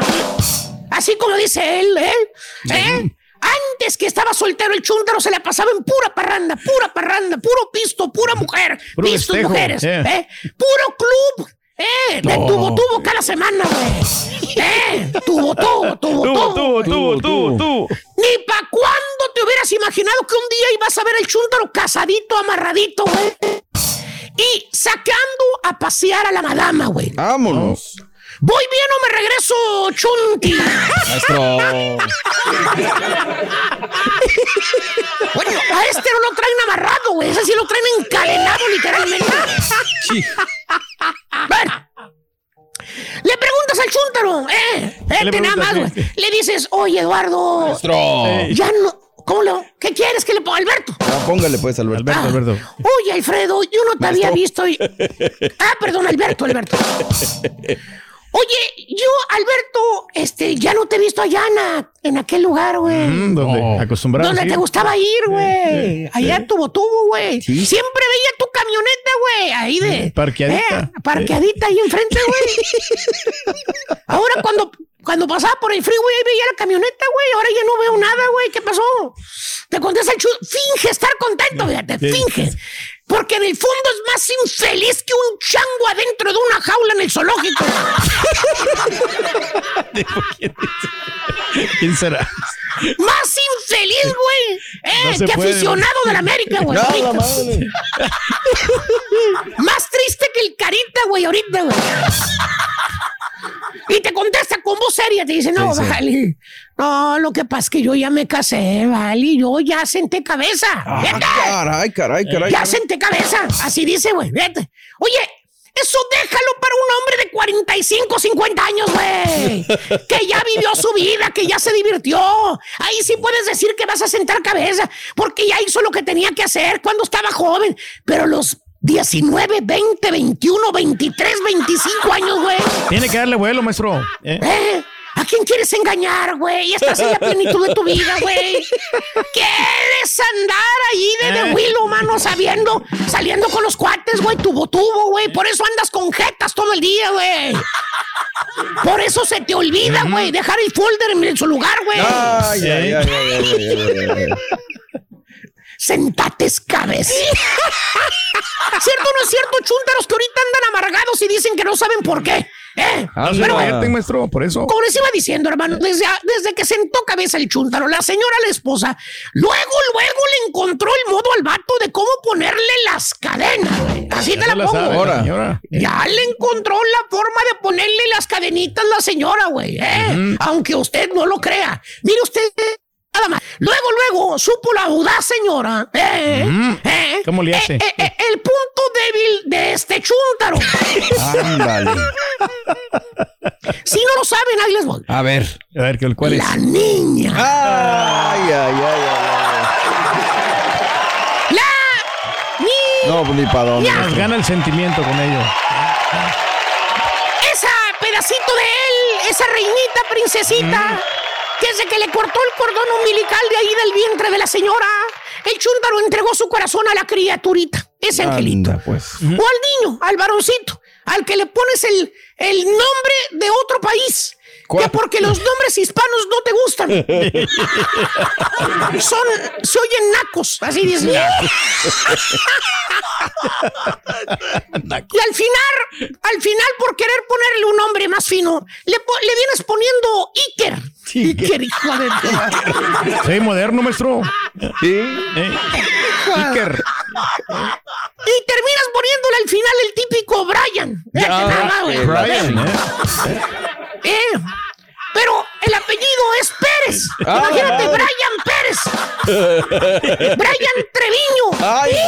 así como dice él, ¿eh? ¿Eh? Antes que estaba soltero el chúntaro se la pasaba en pura parranda, pura parranda, puro pisto, pura mujer, Puro pisto y mujeres, eh. ¿eh? Puro club, ¿eh? De tubo, tubo cada semana, güey. ¿Eh? Tubo, tubo, tubo, Tubo, tubo. tubo, tubo, tubo, tubo. Ni pa' cuándo te hubieras imaginado que un día ibas a ver el chúntaro casadito, amarradito, güey. Y sacando a pasear a la madama, güey. Vámonos. ¿Voy bien o me regreso, chunti? Maestro. Bueno, a este no lo traen amarrado, güey. Ese sí lo traen encadenado, literalmente. Sí. Bueno. Le preguntas al chúntaro, eh, ¿Qué le este nada más, güey. Le dices, oye, Eduardo, Maestro. ya no. ¿Cómo lo? ¿Qué quieres que le ponga, Alberto? Ah, póngale pues, Alberto. Alberto, Alberto. Oye, Alfredo, yo no te había visto y... Ah, perdón, Alberto, Alberto. Oye, yo, Alberto, este, ya no te he visto allá en, a- en aquel lugar, güey. Mm, donde acostumbrado. ¿Dónde te gustaba ir, güey? Allá tuvo tubo, güey. Siempre veía tu camioneta, güey, ahí de... Parqueadita. eh, parqueadita ahí enfrente, güey. Ahora cuando, cuando pasaba por el freeway ahí veía la camioneta, güey. Ahora ya no veo nada, güey. ¿Qué pasó? Te contesta el chulo. Finge estar contento, fíjate, Sí. Porque en el fondo es más infeliz que un chango adentro de una jaula en el zoológico. ¿Quién será? Más infeliz, güey. Eh, No se que puede, aficionado de la América, güey. Madre. Más triste que el carita, güey, ahorita, güey. Y te contesta con voz seria, te dice, no, Sí, sí. vale. No, lo que pasa es que yo ya me casé, vale. Yo ya senté cabeza. Ah, Fíjate. caray, caray, caray. Ya caray. senté cabeza. Así dice, güey. Fíjate. Oye, eso déjalo para un hombre de 45, 50 años, güey. Que ya vivió su vida, que ya se divirtió. Ahí sí puedes decir que vas a sentar cabeza, porque ya hizo lo que tenía que hacer cuando estaba joven. Pero los 19, 20, 21, 23, 25 años, güey. Tiene que darle vuelo, maestro. ¿eh? ¿Eh? ¿A quién quieres engañar, güey? Estás en la plenitud de tu vida, güey. ¿Quieres andar ahí de, de Eh. Willow, mano, sabiendo, saliendo con los cuates, güey, tubo, tubo, güey? Por eso andas con jetas todo el día, güey. Por eso se te olvida, güey, dejar el folder en su lugar, güey. Ay, ay, ay, ay, ay, Sentates cabeza. ¿Cierto o no es cierto, chúntaros que ahorita andan amargados y dicen que no saben por qué? ¿Eh? Ah, Pero, maestro, por eso. como les iba diciendo, hermano, desde, desde que sentó cabeza el chúntaro, la señora, la esposa, luego, luego le encontró el modo al vato de cómo ponerle las cadenas, güey. Así te Ya la la pongo. sabe, señora. Ya le encontró la forma de ponerle las cadenitas la señora, güey. ¿eh? Aunque usted no lo crea. Mire usted. Nada más. Luego, luego, supo la audaz señora. ¿eh? ¿eh? ¿Cómo le hace? Eh, eh, eh, el punto débil de este chúntaro. Ándale. si no lo saben, ahí les voy. A ver. A ver, ¿cuál cuál es? La niña. Ay, ay, ay, ay. La niña. No, pues ni para dónde. Nos gana el sentimiento con ello. Esa pedacito de él, esa reinita princesita, que desde que le cortó el cordón umbilical de ahí del vientre de la señora, el chúntaro entregó su corazón a la criaturita, ese angelito. Pues. O al niño, al varoncito, al que le pones el, el nombre de otro país. Que porque los nombres hispanos no te gustan. Son, se oyen nacos, así dicen. y al final, al final, por querer ponerle un nombre más fino, le, vienes poniendo Iker. Iker, hijo de Sí, moderno, maestro. Sí. Eh, Iker. Y terminas poniéndole al final el típico Brian. Güey. Brian, ¿eh? Eh, Pero el apellido es Pérez. Ah, Imagínate. Brian Pérez. Brian Treviño. Ay.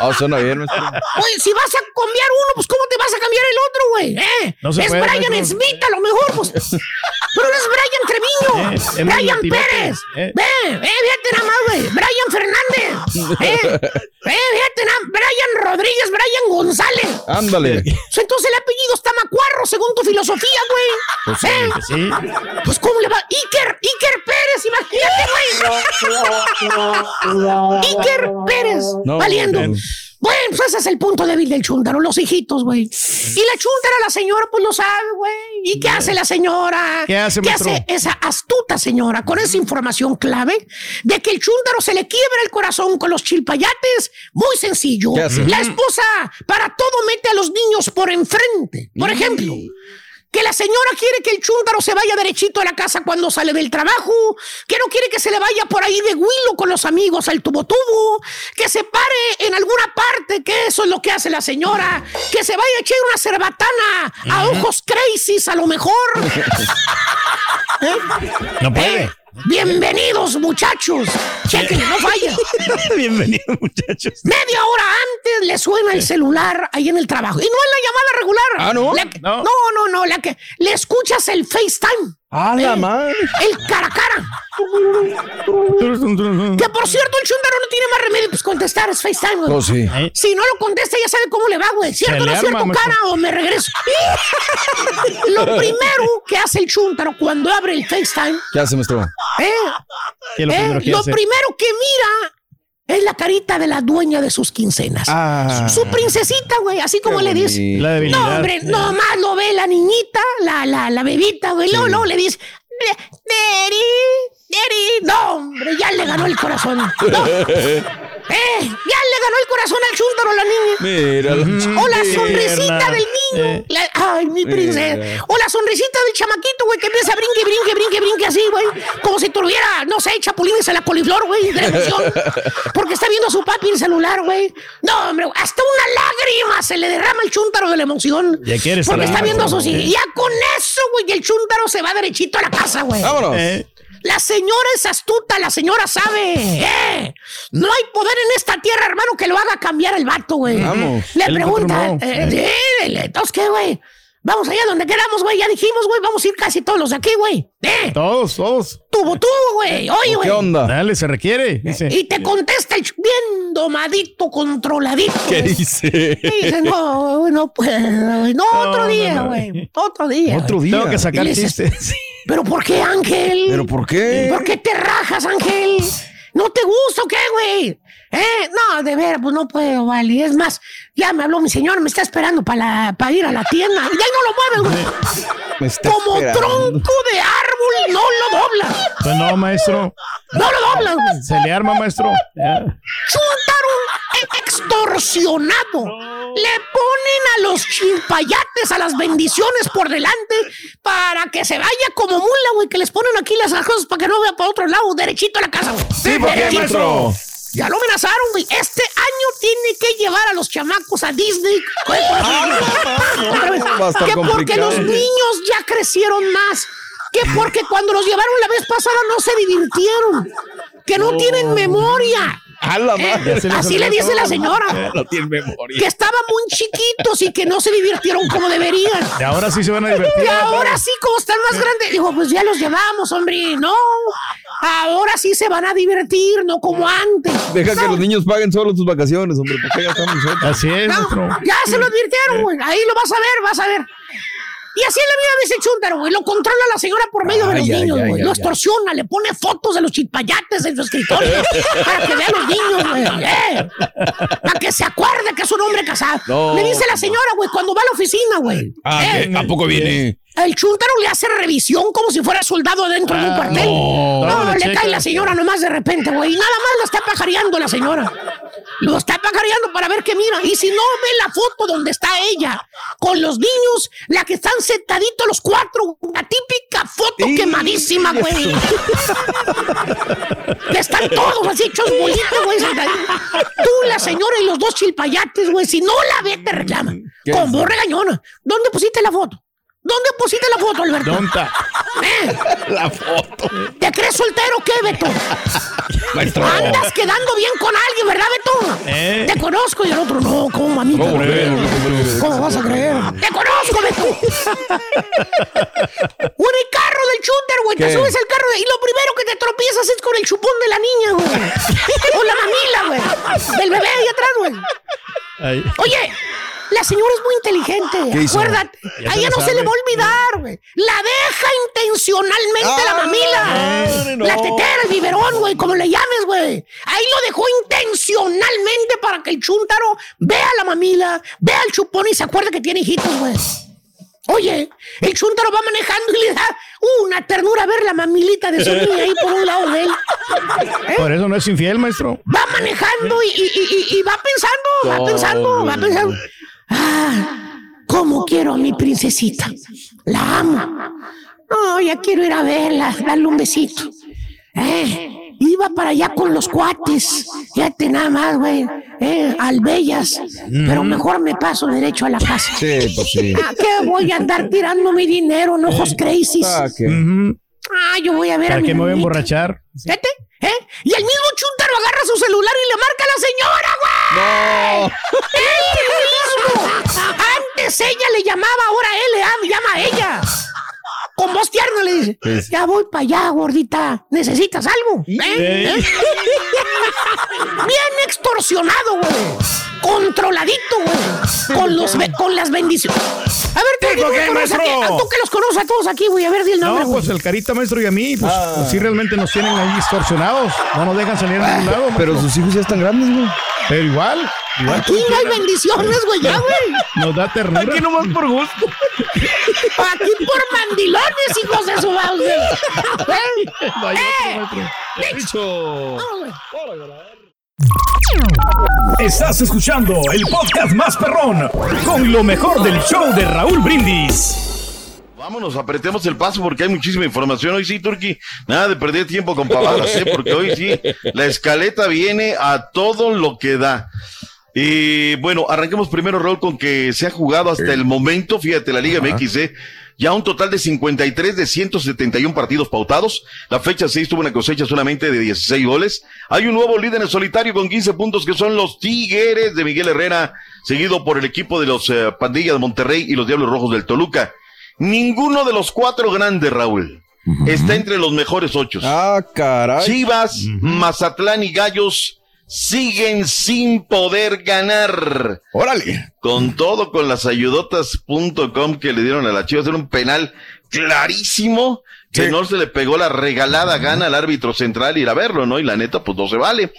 Ah, suena bien, maestro. Oye, si vas a cambiar uno, pues ¿cómo te vas a cambiar el otro, güey? ¿Eh? No es puede, Brian maestro. Smith, a lo mejor, pues. Pero no es Brian Treviño. Eh, es Brian. Pérez. Eh. Ve, eh, fíjate nada más, güey. Brian Fernández. Eh, eh, fíjate nada. Brian Rodríguez, Brian González. Ándale. Entonces el está macuarro, según tu filosofía, güey. Pues ¿Eh? pues sí. Pues ¿cómo le va? Iker, Iker Pérez, imagínate, güey. Iker Pérez, No, valiendo. bueno. Bueno, pues ese es el punto débil del chúntaro, los hijitos, güey. Y la chúntara, la señora, pues lo sabe, güey. ¿Y qué hace la señora? ¿Qué hace, ¿Qué hace esa astuta señora con esa información clave de que el chúntaro se le quiebra el corazón con los chilpayates? Muy sencillo. ¿Qué hace? La esposa para todo mete a los niños por enfrente. Por ejemplo, que la señora quiere que el chúntaro se vaya derechito a la casa cuando sale del trabajo, que no quiere que se le vaya por ahí de huilo con los amigos al tubo tubo, que se pare en alguna parte, que eso es lo que hace la señora, que se vaya a echar una cerbatana a ojos crazies a lo mejor. ¿Eh? No puede. ¿Eh? Bienvenidos, muchachos. Chequen, no falla. Bienvenido, muchachos. Media hora antes le suena el celular ahí en el trabajo. Y no es la llamada regular. Ah, ¿no? La que- No. no, no, no, la que le escuchas el FaceTime. Ah, la Eh, madre. El cara a cara. Que por cierto, el chúndaro no tiene más remedio pues contestar, es FaceTime. güey. Oh, sí. Si no lo contesta, ya sabe cómo le va, güey. ¿Cierto no es cierto, arma, cara? O me regreso. lo primero que hace el chúntaro cuando abre el FaceTime, ¿Qué hace, maestro? ¿eh? ¿Qué es lo ¿eh? primero que lo hace? primero que mira es la carita de la dueña de sus quincenas. Ah. Su princesita, güey, así como le dice. La. No, hombre, nomás lo ve la niñita, la, la, la bebita, güey. Luego, luego le dice, Daddy, Daddy. No, hombre, ya le ganó el corazón. No. Eh, ya le ganó el corazón al chúntaro a la niña. Mira. O la sonrisita del niño. Eh. La- ay, mi princesa. Mira. O la sonrisita del chamaquito, güey, que empieza a brinque, brinque, brinque, brinque así, güey. Como si tuviera, no sé, chapulines a la coliflor, güey, de la emoción. Porque está viendo a su papi en el celular, güey. No, hombre, hasta una lágrima se le derrama el chúntaro de la emoción. Ya quiere estar Porque está viendo a hijos. Y ya con eso, güey, el chúntaro se va derechito a la casa, güey. Vámonos. Eh, La señora es astuta, la señora sabe. ¿eh? No hay poder en esta tierra, hermano, que lo haga cambiar el vato, güey. Vamos. Le Él pregunta, encontró eh, sí, le- entonces, ¿qué, güey? Vamos allá donde queramos, güey. Ya dijimos, güey, vamos a ir casi todos los de aquí, güey. ¿Eh? todos, todos. Tuvo, tuvo, güey. Oye, ¿Qué güey. onda? Dale, se requiere. Dice. Y te contesta el bien domadito, controladito. ¿Qué dice? Y dice, no, güey, no puedo, güey. No, otro no, día, no. güey. Otro día. Otro día. Tengo que sacar chistes. ¿Pero por qué, Ángel? ¿Pero por qué? ¿Por qué te rajas, Ángel? ¿No te gusta o qué, güey? ¿Eh? No, de veras, pues no puedo, vale. Es más, ya me habló mi señor, me está esperando para ir a la tienda. Y ahí no lo mueves, güey. Como esperando. tronco de árbol, no lo dobla. Pues no, maestro. No lo dobla, güey. Se le arma, maestro. Ya. Chúntaro extorsionado. Le ponen a los chilpayates, a las bendiciones por delante para que se vaya como mula, güey, que les ponen aquí las cosas para que no vea para otro lado, derechito a la casa, güey. Sí, ¿por qué, Derechito. maestro? Ya lo amenazaron, güey. Este año tiene que llevar a los chamacos a Disney. Que porque los niños ya crecieron más. Que porque cuando los llevaron la vez pasada no se divirtieron. Que no tienen memoria. A la Eh, madre. Ya se les así le dice la señora. No tiene memoria. Que estaban muy chiquitos y que no se divirtieron como deberían. Y ahora sí se van a divertir. Y ahora sí, como están más grandes, digo, pues ya los llevamos, hombre. No, ahora sí se van a divertir, no como antes. Deja que los niños paguen solo sus vacaciones, hombre. ¿Por qué gastamos nosotros? Así es, no, ya se lo advirtieron, güey. Ahí lo vas a ver, vas a ver. Y así es la vida de ese chúntaro, güey. Lo controla la señora por medio de los niños, güey. Lo extorsiona, le pone fotos de los chilpayates en su escritorio para que vean los niños, güey. Eh, Para que se acuerde que es un hombre casado. No. Le dice la señora, güey, cuando va a la oficina, güey. Ah, Eh. ¿A poco viene? El chúntaro le hace revisión como si fuera soldado dentro de un cuartel. no. No, No, le checa. cae la señora nomás de repente, güey. Y nada más lo está pajareando la señora. Lo está pajareando para ver qué mira. Y si no ve la foto donde está ella, con los niños, la que están sentaditos los cuatro, una típica foto quemadísima, güey. están todos así hechos bolitas, güey. Tú, la señora y los dos chilpayates, güey. Si no la ve, te reclama. ¿Qué Con voz regañona. ¿Dónde pusiste la foto? ¿Dónde pusiste la foto, Alberto? Tonta. ¿Eh? La foto. ¿Te crees soltero qué, Beto? Maestro. Andas quedando bien con alguien, ¿verdad, Beto? ¿Eh? Te conozco y el otro no, ¿cómo, mamita? ¿Cómo crees? ¿Cómo vas a creer? ¡Te conozco, Beto! Un el carro del shooter, güey. Te subes al carro y lo primero que te tropiezas es con el chupón de la niña, güey. o la mamila, güey. Del bebé ahí atrás, güey. Oye, la señora es muy inteligente. ¿Qué hizo? Acuérdate. A ella no se le va a olvidar, güey. La deja intencionalmente la Ah, mamila. no. La tetera, el biberón, güey, como le llames, güey. Ahí lo dejó intencionalmente para que el chúntaro vea la mamila, vea el chupón y se acuerde que tiene hijitos, güey. Oye, el chúntaro va manejando y le da una ternura ver la mamilita de su niña ahí por un lado de él. Por eso no es infiel, maestro. Va manejando y, y- y- y- y va pensando, va pensando, va pensando. Ah, cómo quiero a mi princesita. La amo. No, ya quiero ir a verla, darle un besito. Eh, iba para allá con los cuates. Fíjate nada más, güey. Eh, al Bellas. Pero mejor me paso derecho a la casa. Sí, pues sí. ¿A qué voy a andar tirando mi dinero en ojos crazy? Ah. Ah, yo voy a ver a ¿Para mi qué me voy a emborrachar? Fíjate, ¿eh? Y el mismo chúntaro agarra su celular y le marca a la señora, güey. No. ¡Él Antes ella le llamaba, ahora él le am- llama a ella. Con voz tierna le dice, ya voy para allá, gordita. ¿Necesitas algo? ¿Eh? ¿Eh? Bien extorsionado, güey. controladito, güey. Con, los, con las bendiciones. A ver, tú, ¿Tipo tú que qué, conoces aquí- maestro? tú que los conoces a todos aquí, güey. A ver, di el nombre, No, pues el carita maestro y a mí, pues, Ah. pues sí realmente nos tienen ahí distorsionados. No nos dejan salir a ningún lado. Pero maestro. sus hijos ya están grandes, güey. Pero igual. Aquí no hay bendiciones, güey, ya, güey. Nos da ternura. Aquí nomás por gusto. Aquí por mandilones, hijos de su mouse. ¡Eh! Dicho. Estás escuchando el podcast más perrón con lo mejor del show de Raúl Brindis. Vámonos, apretemos el paso porque hay muchísima información. Hoy sí, Turki, nada de perder tiempo con pavadas, ¿eh? porque hoy sí, la escaleta viene a todo lo que da. Y bueno, arranquemos primero, Raúl, con que se ha jugado hasta el momento, fíjate, la Liga MX, ¿eh? ya un total de 53 de 171 partidos pautados. La fecha 6 tuvo una cosecha solamente de 16 goles. Hay un nuevo líder en solitario con 15 puntos que son los Tigres de Miguel Herrera, seguido por el equipo de los eh, Pandillas de Monterrey y los Diablos Rojos del Toluca. Ninguno de los cuatro grandes, Raúl, está entre los mejores ocho. Ah, caray. Chivas, Mazatlán y Gallos siguen sin poder ganar. Órale. Con todo, con las ayudotas.com que le dieron a la Chivas, era un penal clarísimo que no se le pegó la regalada gana al árbitro central ir a verlo, ¿no? Y la neta, pues no se vale.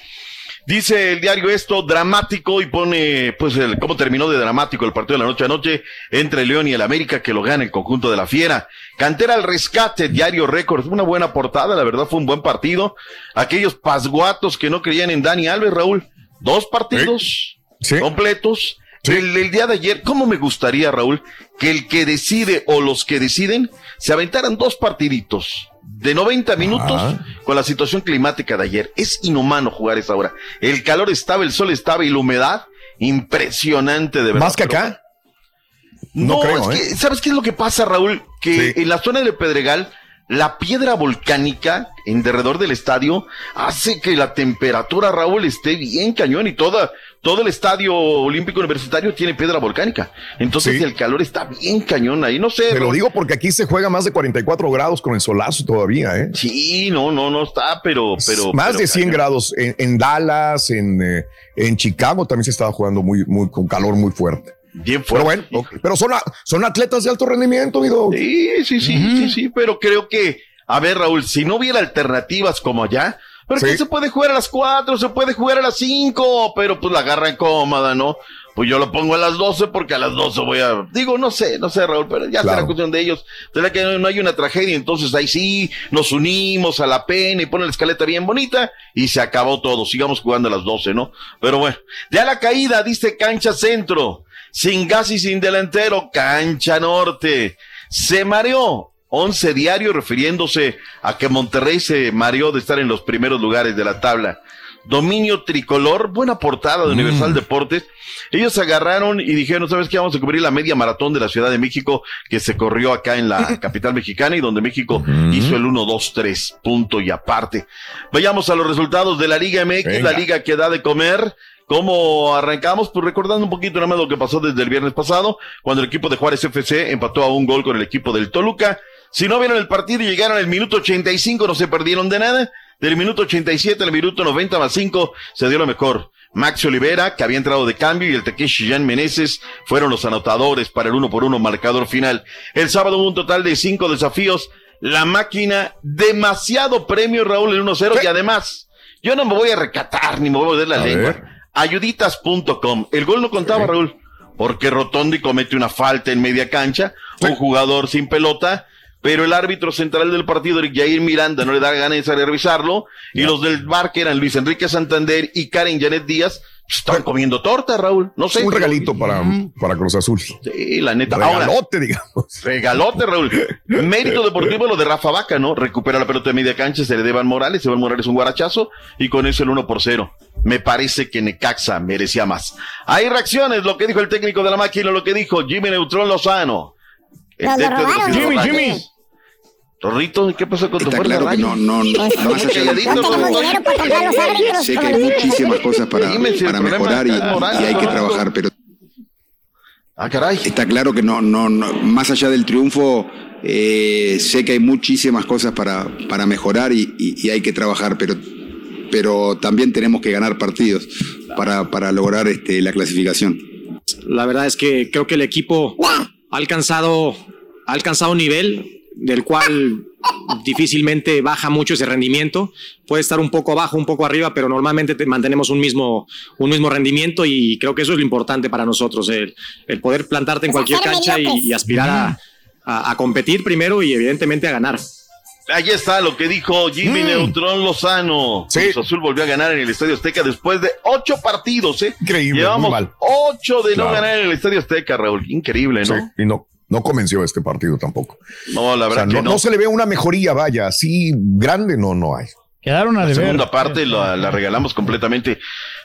Dice el diario esto, dramático, y pone, pues, el, cómo terminó de dramático el partido de la noche a noche entre León y el América, que lo gana el conjunto de la Fiera. Cantera al rescate, diario récord, una buena portada, la verdad fue un buen partido. Aquellos pasguatos que no creían en Dani Alves, Raúl, dos partidos completos. El, el día de ayer, ¿cómo me gustaría, Raúl, que el que decide o los que deciden se aventaran dos partiditos de 90 minutos con la situación climática de ayer? Es inhumano jugar esa hora. El calor estaba, el sol estaba y la humedad, impresionante de verdad. ¿Más que acá? No, No creo, es que, ¿eh? ¿sabes qué es lo que pasa, Raúl? Que en la zona de Pedregal, la piedra volcánica en derredor del estadio hace que la temperatura, Raúl, esté bien cañón y toda, todo el estadio olímpico universitario tiene piedra volcánica. Entonces el calor está bien cañón ahí. No sé. Te lo digo porque aquí se juega más de 44 grados con el solazo todavía, ¿eh? Sí, no, no, no está, pero, pero. más pero de 100 cañón. grados en, en Dallas, en, eh, en Chicago también se estaba jugando muy, muy con calor muy fuerte. Bien Pero bueno, pero son, a- son atletas de alto rendimiento, amigo. Sí, sí, sí, sí, sí, pero creo que, a ver, Raúl, si no hubiera alternativas como allá, pero que se puede jugar a las cuatro, se puede jugar a las cinco, pero pues la agarran cómoda, ¿no? Pues yo lo pongo a las 12 porque a las 12 voy a, digo, no sé, no sé, Raúl, pero ya será cuestión de ellos. Será que no hay una tragedia, entonces ahí sí, nos unimos a la pena y ponen la escaleta bien bonita y se acabó todo. Sigamos jugando a las 12, ¿no? Pero bueno, ya la caída, dice cancha centro, sin gas y sin delantero, cancha norte. Se mareó. 11 diario refiriéndose a que Monterrey se mareó de estar en los primeros lugares de la tabla. Dominio tricolor, buena portada de Universal Deportes. Ellos se agarraron y dijeron, ¿sabes qué? Vamos a cubrir la media maratón de la Ciudad de México que se corrió acá en la capital mexicana y donde México hizo el 1, 2, 3, punto y aparte. Vayamos a los resultados de la Liga MX, Venga. la liga que da de comer. ¿Cómo arrancamos? Pues recordando un poquito nada más lo que pasó desde el viernes pasado, cuando el equipo de Juárez FC empató a un gol con el equipo del Toluca. Si no vieron el partido y llegaron al minuto 85, no se perdieron de nada. Del minuto 87 al minuto 90 más 5 se dio lo mejor. Max Olivera, que había entrado de cambio, y el Takeshi Jan Meneses fueron los anotadores para el uno por uno marcador final. El sábado hubo un total de cinco desafíos. La máquina, demasiado premio, Raúl, el 1-0, y además, yo no me voy a recatar ni me voy a morder la A lengua. ver. Ayuditas.com. El gol no contaba, Raúl, porque Rotondi comete una falta en media cancha, un jugador sin pelota, pero el árbitro central del partido, Jair Miranda, no le da ganas de revisarlo, y los del bar, que eran Luis Enrique Santander y Karen Janet Díaz, estaban comiendo torta, Raúl. No sé. un regalito para, para Cruz Azul. Sí, la neta. Ahora, Regalote, digamos. Regalote, Raúl. Mérito deportivo lo de Rafa Vaca, ¿no? Recupera la pelota de media cancha, se le debe a Morales, Evan Morales un guarachazo y con eso el 1 por 0. Me parece que Necaxa merecía más. Hay reacciones, lo que dijo el técnico de la máquina, lo que dijo Jimmy Neutrón Lozano. El Nos lo robaron. Jimmy. Jimmy. Rorrito, ¿qué pasó con tu Está fuerza claro que no, no, no, Pues, más allá de- Calladito, No tenemos Raúl. dinero para comprar los árbitros. Sé que hay muchísimas cosas para, si mejorar y, hay que trabajar, pero Ah, caray. está claro que no, no, no más allá del triunfo, eh, sé que hay muchísimas cosas para, para mejorar y, y- y hay que trabajar, pero pero también tenemos que ganar partidos para, para lograr este, la clasificación. La verdad es que creo que el equipo ha alcanzado, ha alcanzado un nivel del cual difícilmente baja mucho ese rendimiento. Puede estar un poco abajo, un poco arriba, pero normalmente te- mantenemos un mismo, un mismo rendimiento y creo que eso es lo importante para nosotros, el, el poder plantarte en cualquier cancha y, y aspirar a, a- a competir primero y evidentemente a ganar. Ahí está lo que dijo Jimmy Mm. Neutrón Lozano. Cruz Azul volvió a ganar en el Estadio Azteca después de ocho partidos, ¿eh? Increíble, Llevamos muy mal. ocho de no ganar en el Estadio Azteca, Raúl. Increíble, ¿no? Sí, y no, no convenció este partido tampoco. No, la O verdad sea, no, que no. no se le ve una mejoría, vaya, así grande no, no hay. Quedaron a La deber. segunda parte la, la regalamos completamente.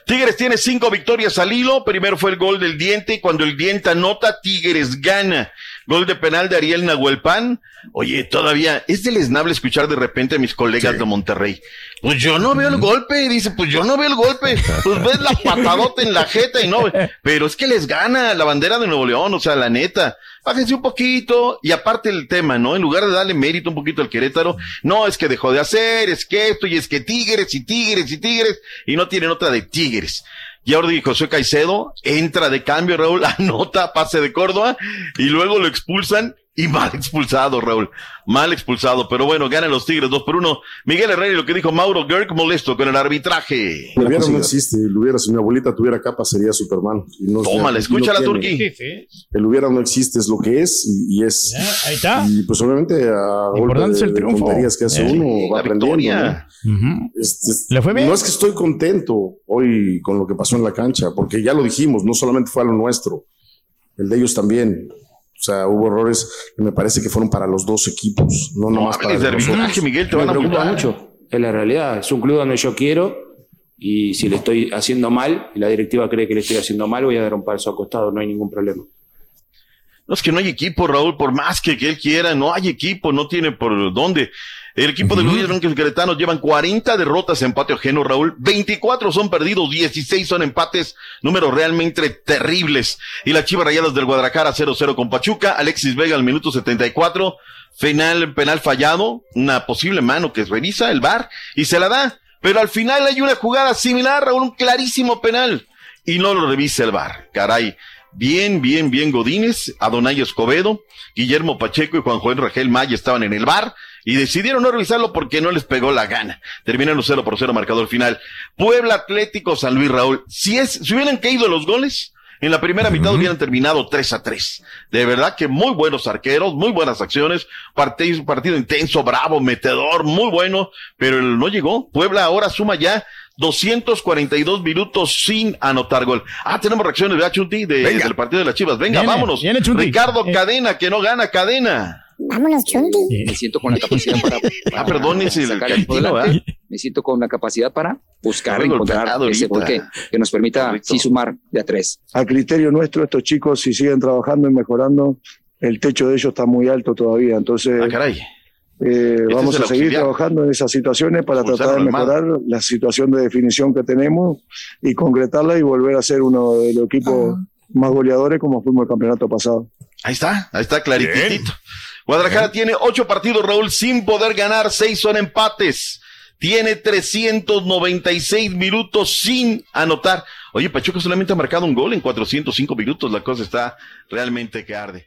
Tigres tiene cinco victorias al hilo. Primero fue el gol del diente. y Cuando el diente anota, Tigres gana. Gol de penal de Ariel Nahuelpan. Oye, todavía es deleznable escuchar de repente a mis colegas de Monterrey. Pues yo no veo el golpe. Dice, pues yo no veo el golpe. Pues ves la patadota en la jeta y no. Pero es que les gana la bandera de Nuevo León. O sea, la neta. Bájense un poquito. Y aparte el tema, ¿no? En lugar de darle mérito un poquito al Querétaro, no, es que dejó de hacer, es que esto, y es que Tigres, y Tigres, y Tigres, y no tienen otra de Tigres. Jordi José Caicedo entra de cambio, Raúl, anota pase de Córdoba, y luego lo expulsan, y mal expulsado, Raúl. Mal expulsado, pero bueno, ganan los Tigres 2 por 1. Miguel Herrera y lo que dijo Mauro Gerg molesto con el arbitraje. El hubiera no existe. El hubiera, si mi abuelita tuviera capa, sería Superman. Y no, Tómala, y escúchala, tiene. Turquí. El hubiera no existe, es lo que es y, y es. ahí está. Y pues obviamente a golpe importante de, el triunfo. tonterías que hace Eh, uno, va la aprendiendo. victoria. ¿no? Este, ¿Le fue bien? No es que estoy contento hoy con lo que pasó en la cancha, porque ya lo dijimos, no solamente fue a lo nuestro, el de ellos también. O sea, hubo errores que me parece que fueron para los dos equipos, no, nomás para nosotros. arbitraje, Miguel, te me van a preocupa mucho. Es la realidad. Es un club donde yo quiero y si le estoy haciendo mal y la directiva cree que le estoy haciendo mal, voy a dar un paso a costado. No hay ningún problema. No es que no hay equipo, Raúl, por más que, que él quiera, no hay equipo, no tiene por dónde. El equipo de Luis Ronquillos Queretanos llevan 40 derrotas empate ajeno, Raúl. 24 son perdidos, 16 son empates, números realmente terribles. Y las Chivas Rayadas del Guadalajara 0-0 con Pachuca, Alexis Vega al minuto 74, penal, penal fallado, una posible mano que revisa el VAR y se la da. Pero al final hay una jugada similar, Raúl, un clarísimo penal. Y no lo revisa el VAR, caray. Bien, bien, bien Godínez, Adonai Escobedo, Guillermo Pacheco y Juan Joel Rangel Maya estaban en el bar y decidieron no revisarlo porque no les pegó la gana. Terminaron 0 por 0 marcador final. Puebla Atlético San Luis Raúl. Si es, si hubieran caído los goles, en la primera mitad hubieran terminado 3 a 3. De verdad que muy buenos arqueros, muy buenas acciones, partido, partido intenso, bravo, metedor, muy bueno, pero no llegó. Puebla ahora suma ya 242 minutos sin anotar gol. Ah, tenemos reacciones, ¿verdad, Chunti? De- del partido de las Chivas. Venga, Viene, vámonos. viene, Chunti. Eh. Ricardo Cadena, que no gana Cadena. Vámonos, Chunti. Me siento con la capacidad para, Ah, perdón, es el adelante. Me siento con la capacidad para buscar Está encontrar ese que nos permita sí sumar de a tres. A criterio nuestro, estos chicos, si siguen trabajando y mejorando, el techo de ellos está muy alto todavía. Entonces, Ah, caray. Eh, Este vamos a seguir auxiliar. trabajando en esas situaciones para tratar de mejorar la situación de definición que tenemos y concretarla y volver a ser uno de los equipos más goleadores como fuimos el campeonato pasado. Ahí está, ahí está claritito. Guadalajara tiene ocho partidos, Raúl, sin poder ganar, seis son empates. Tiene 396 minutos sin anotar. Oye, Pachuca solamente ha marcado un gol en 405 minutos. La cosa está realmente que arde.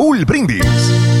Raúl Brindis.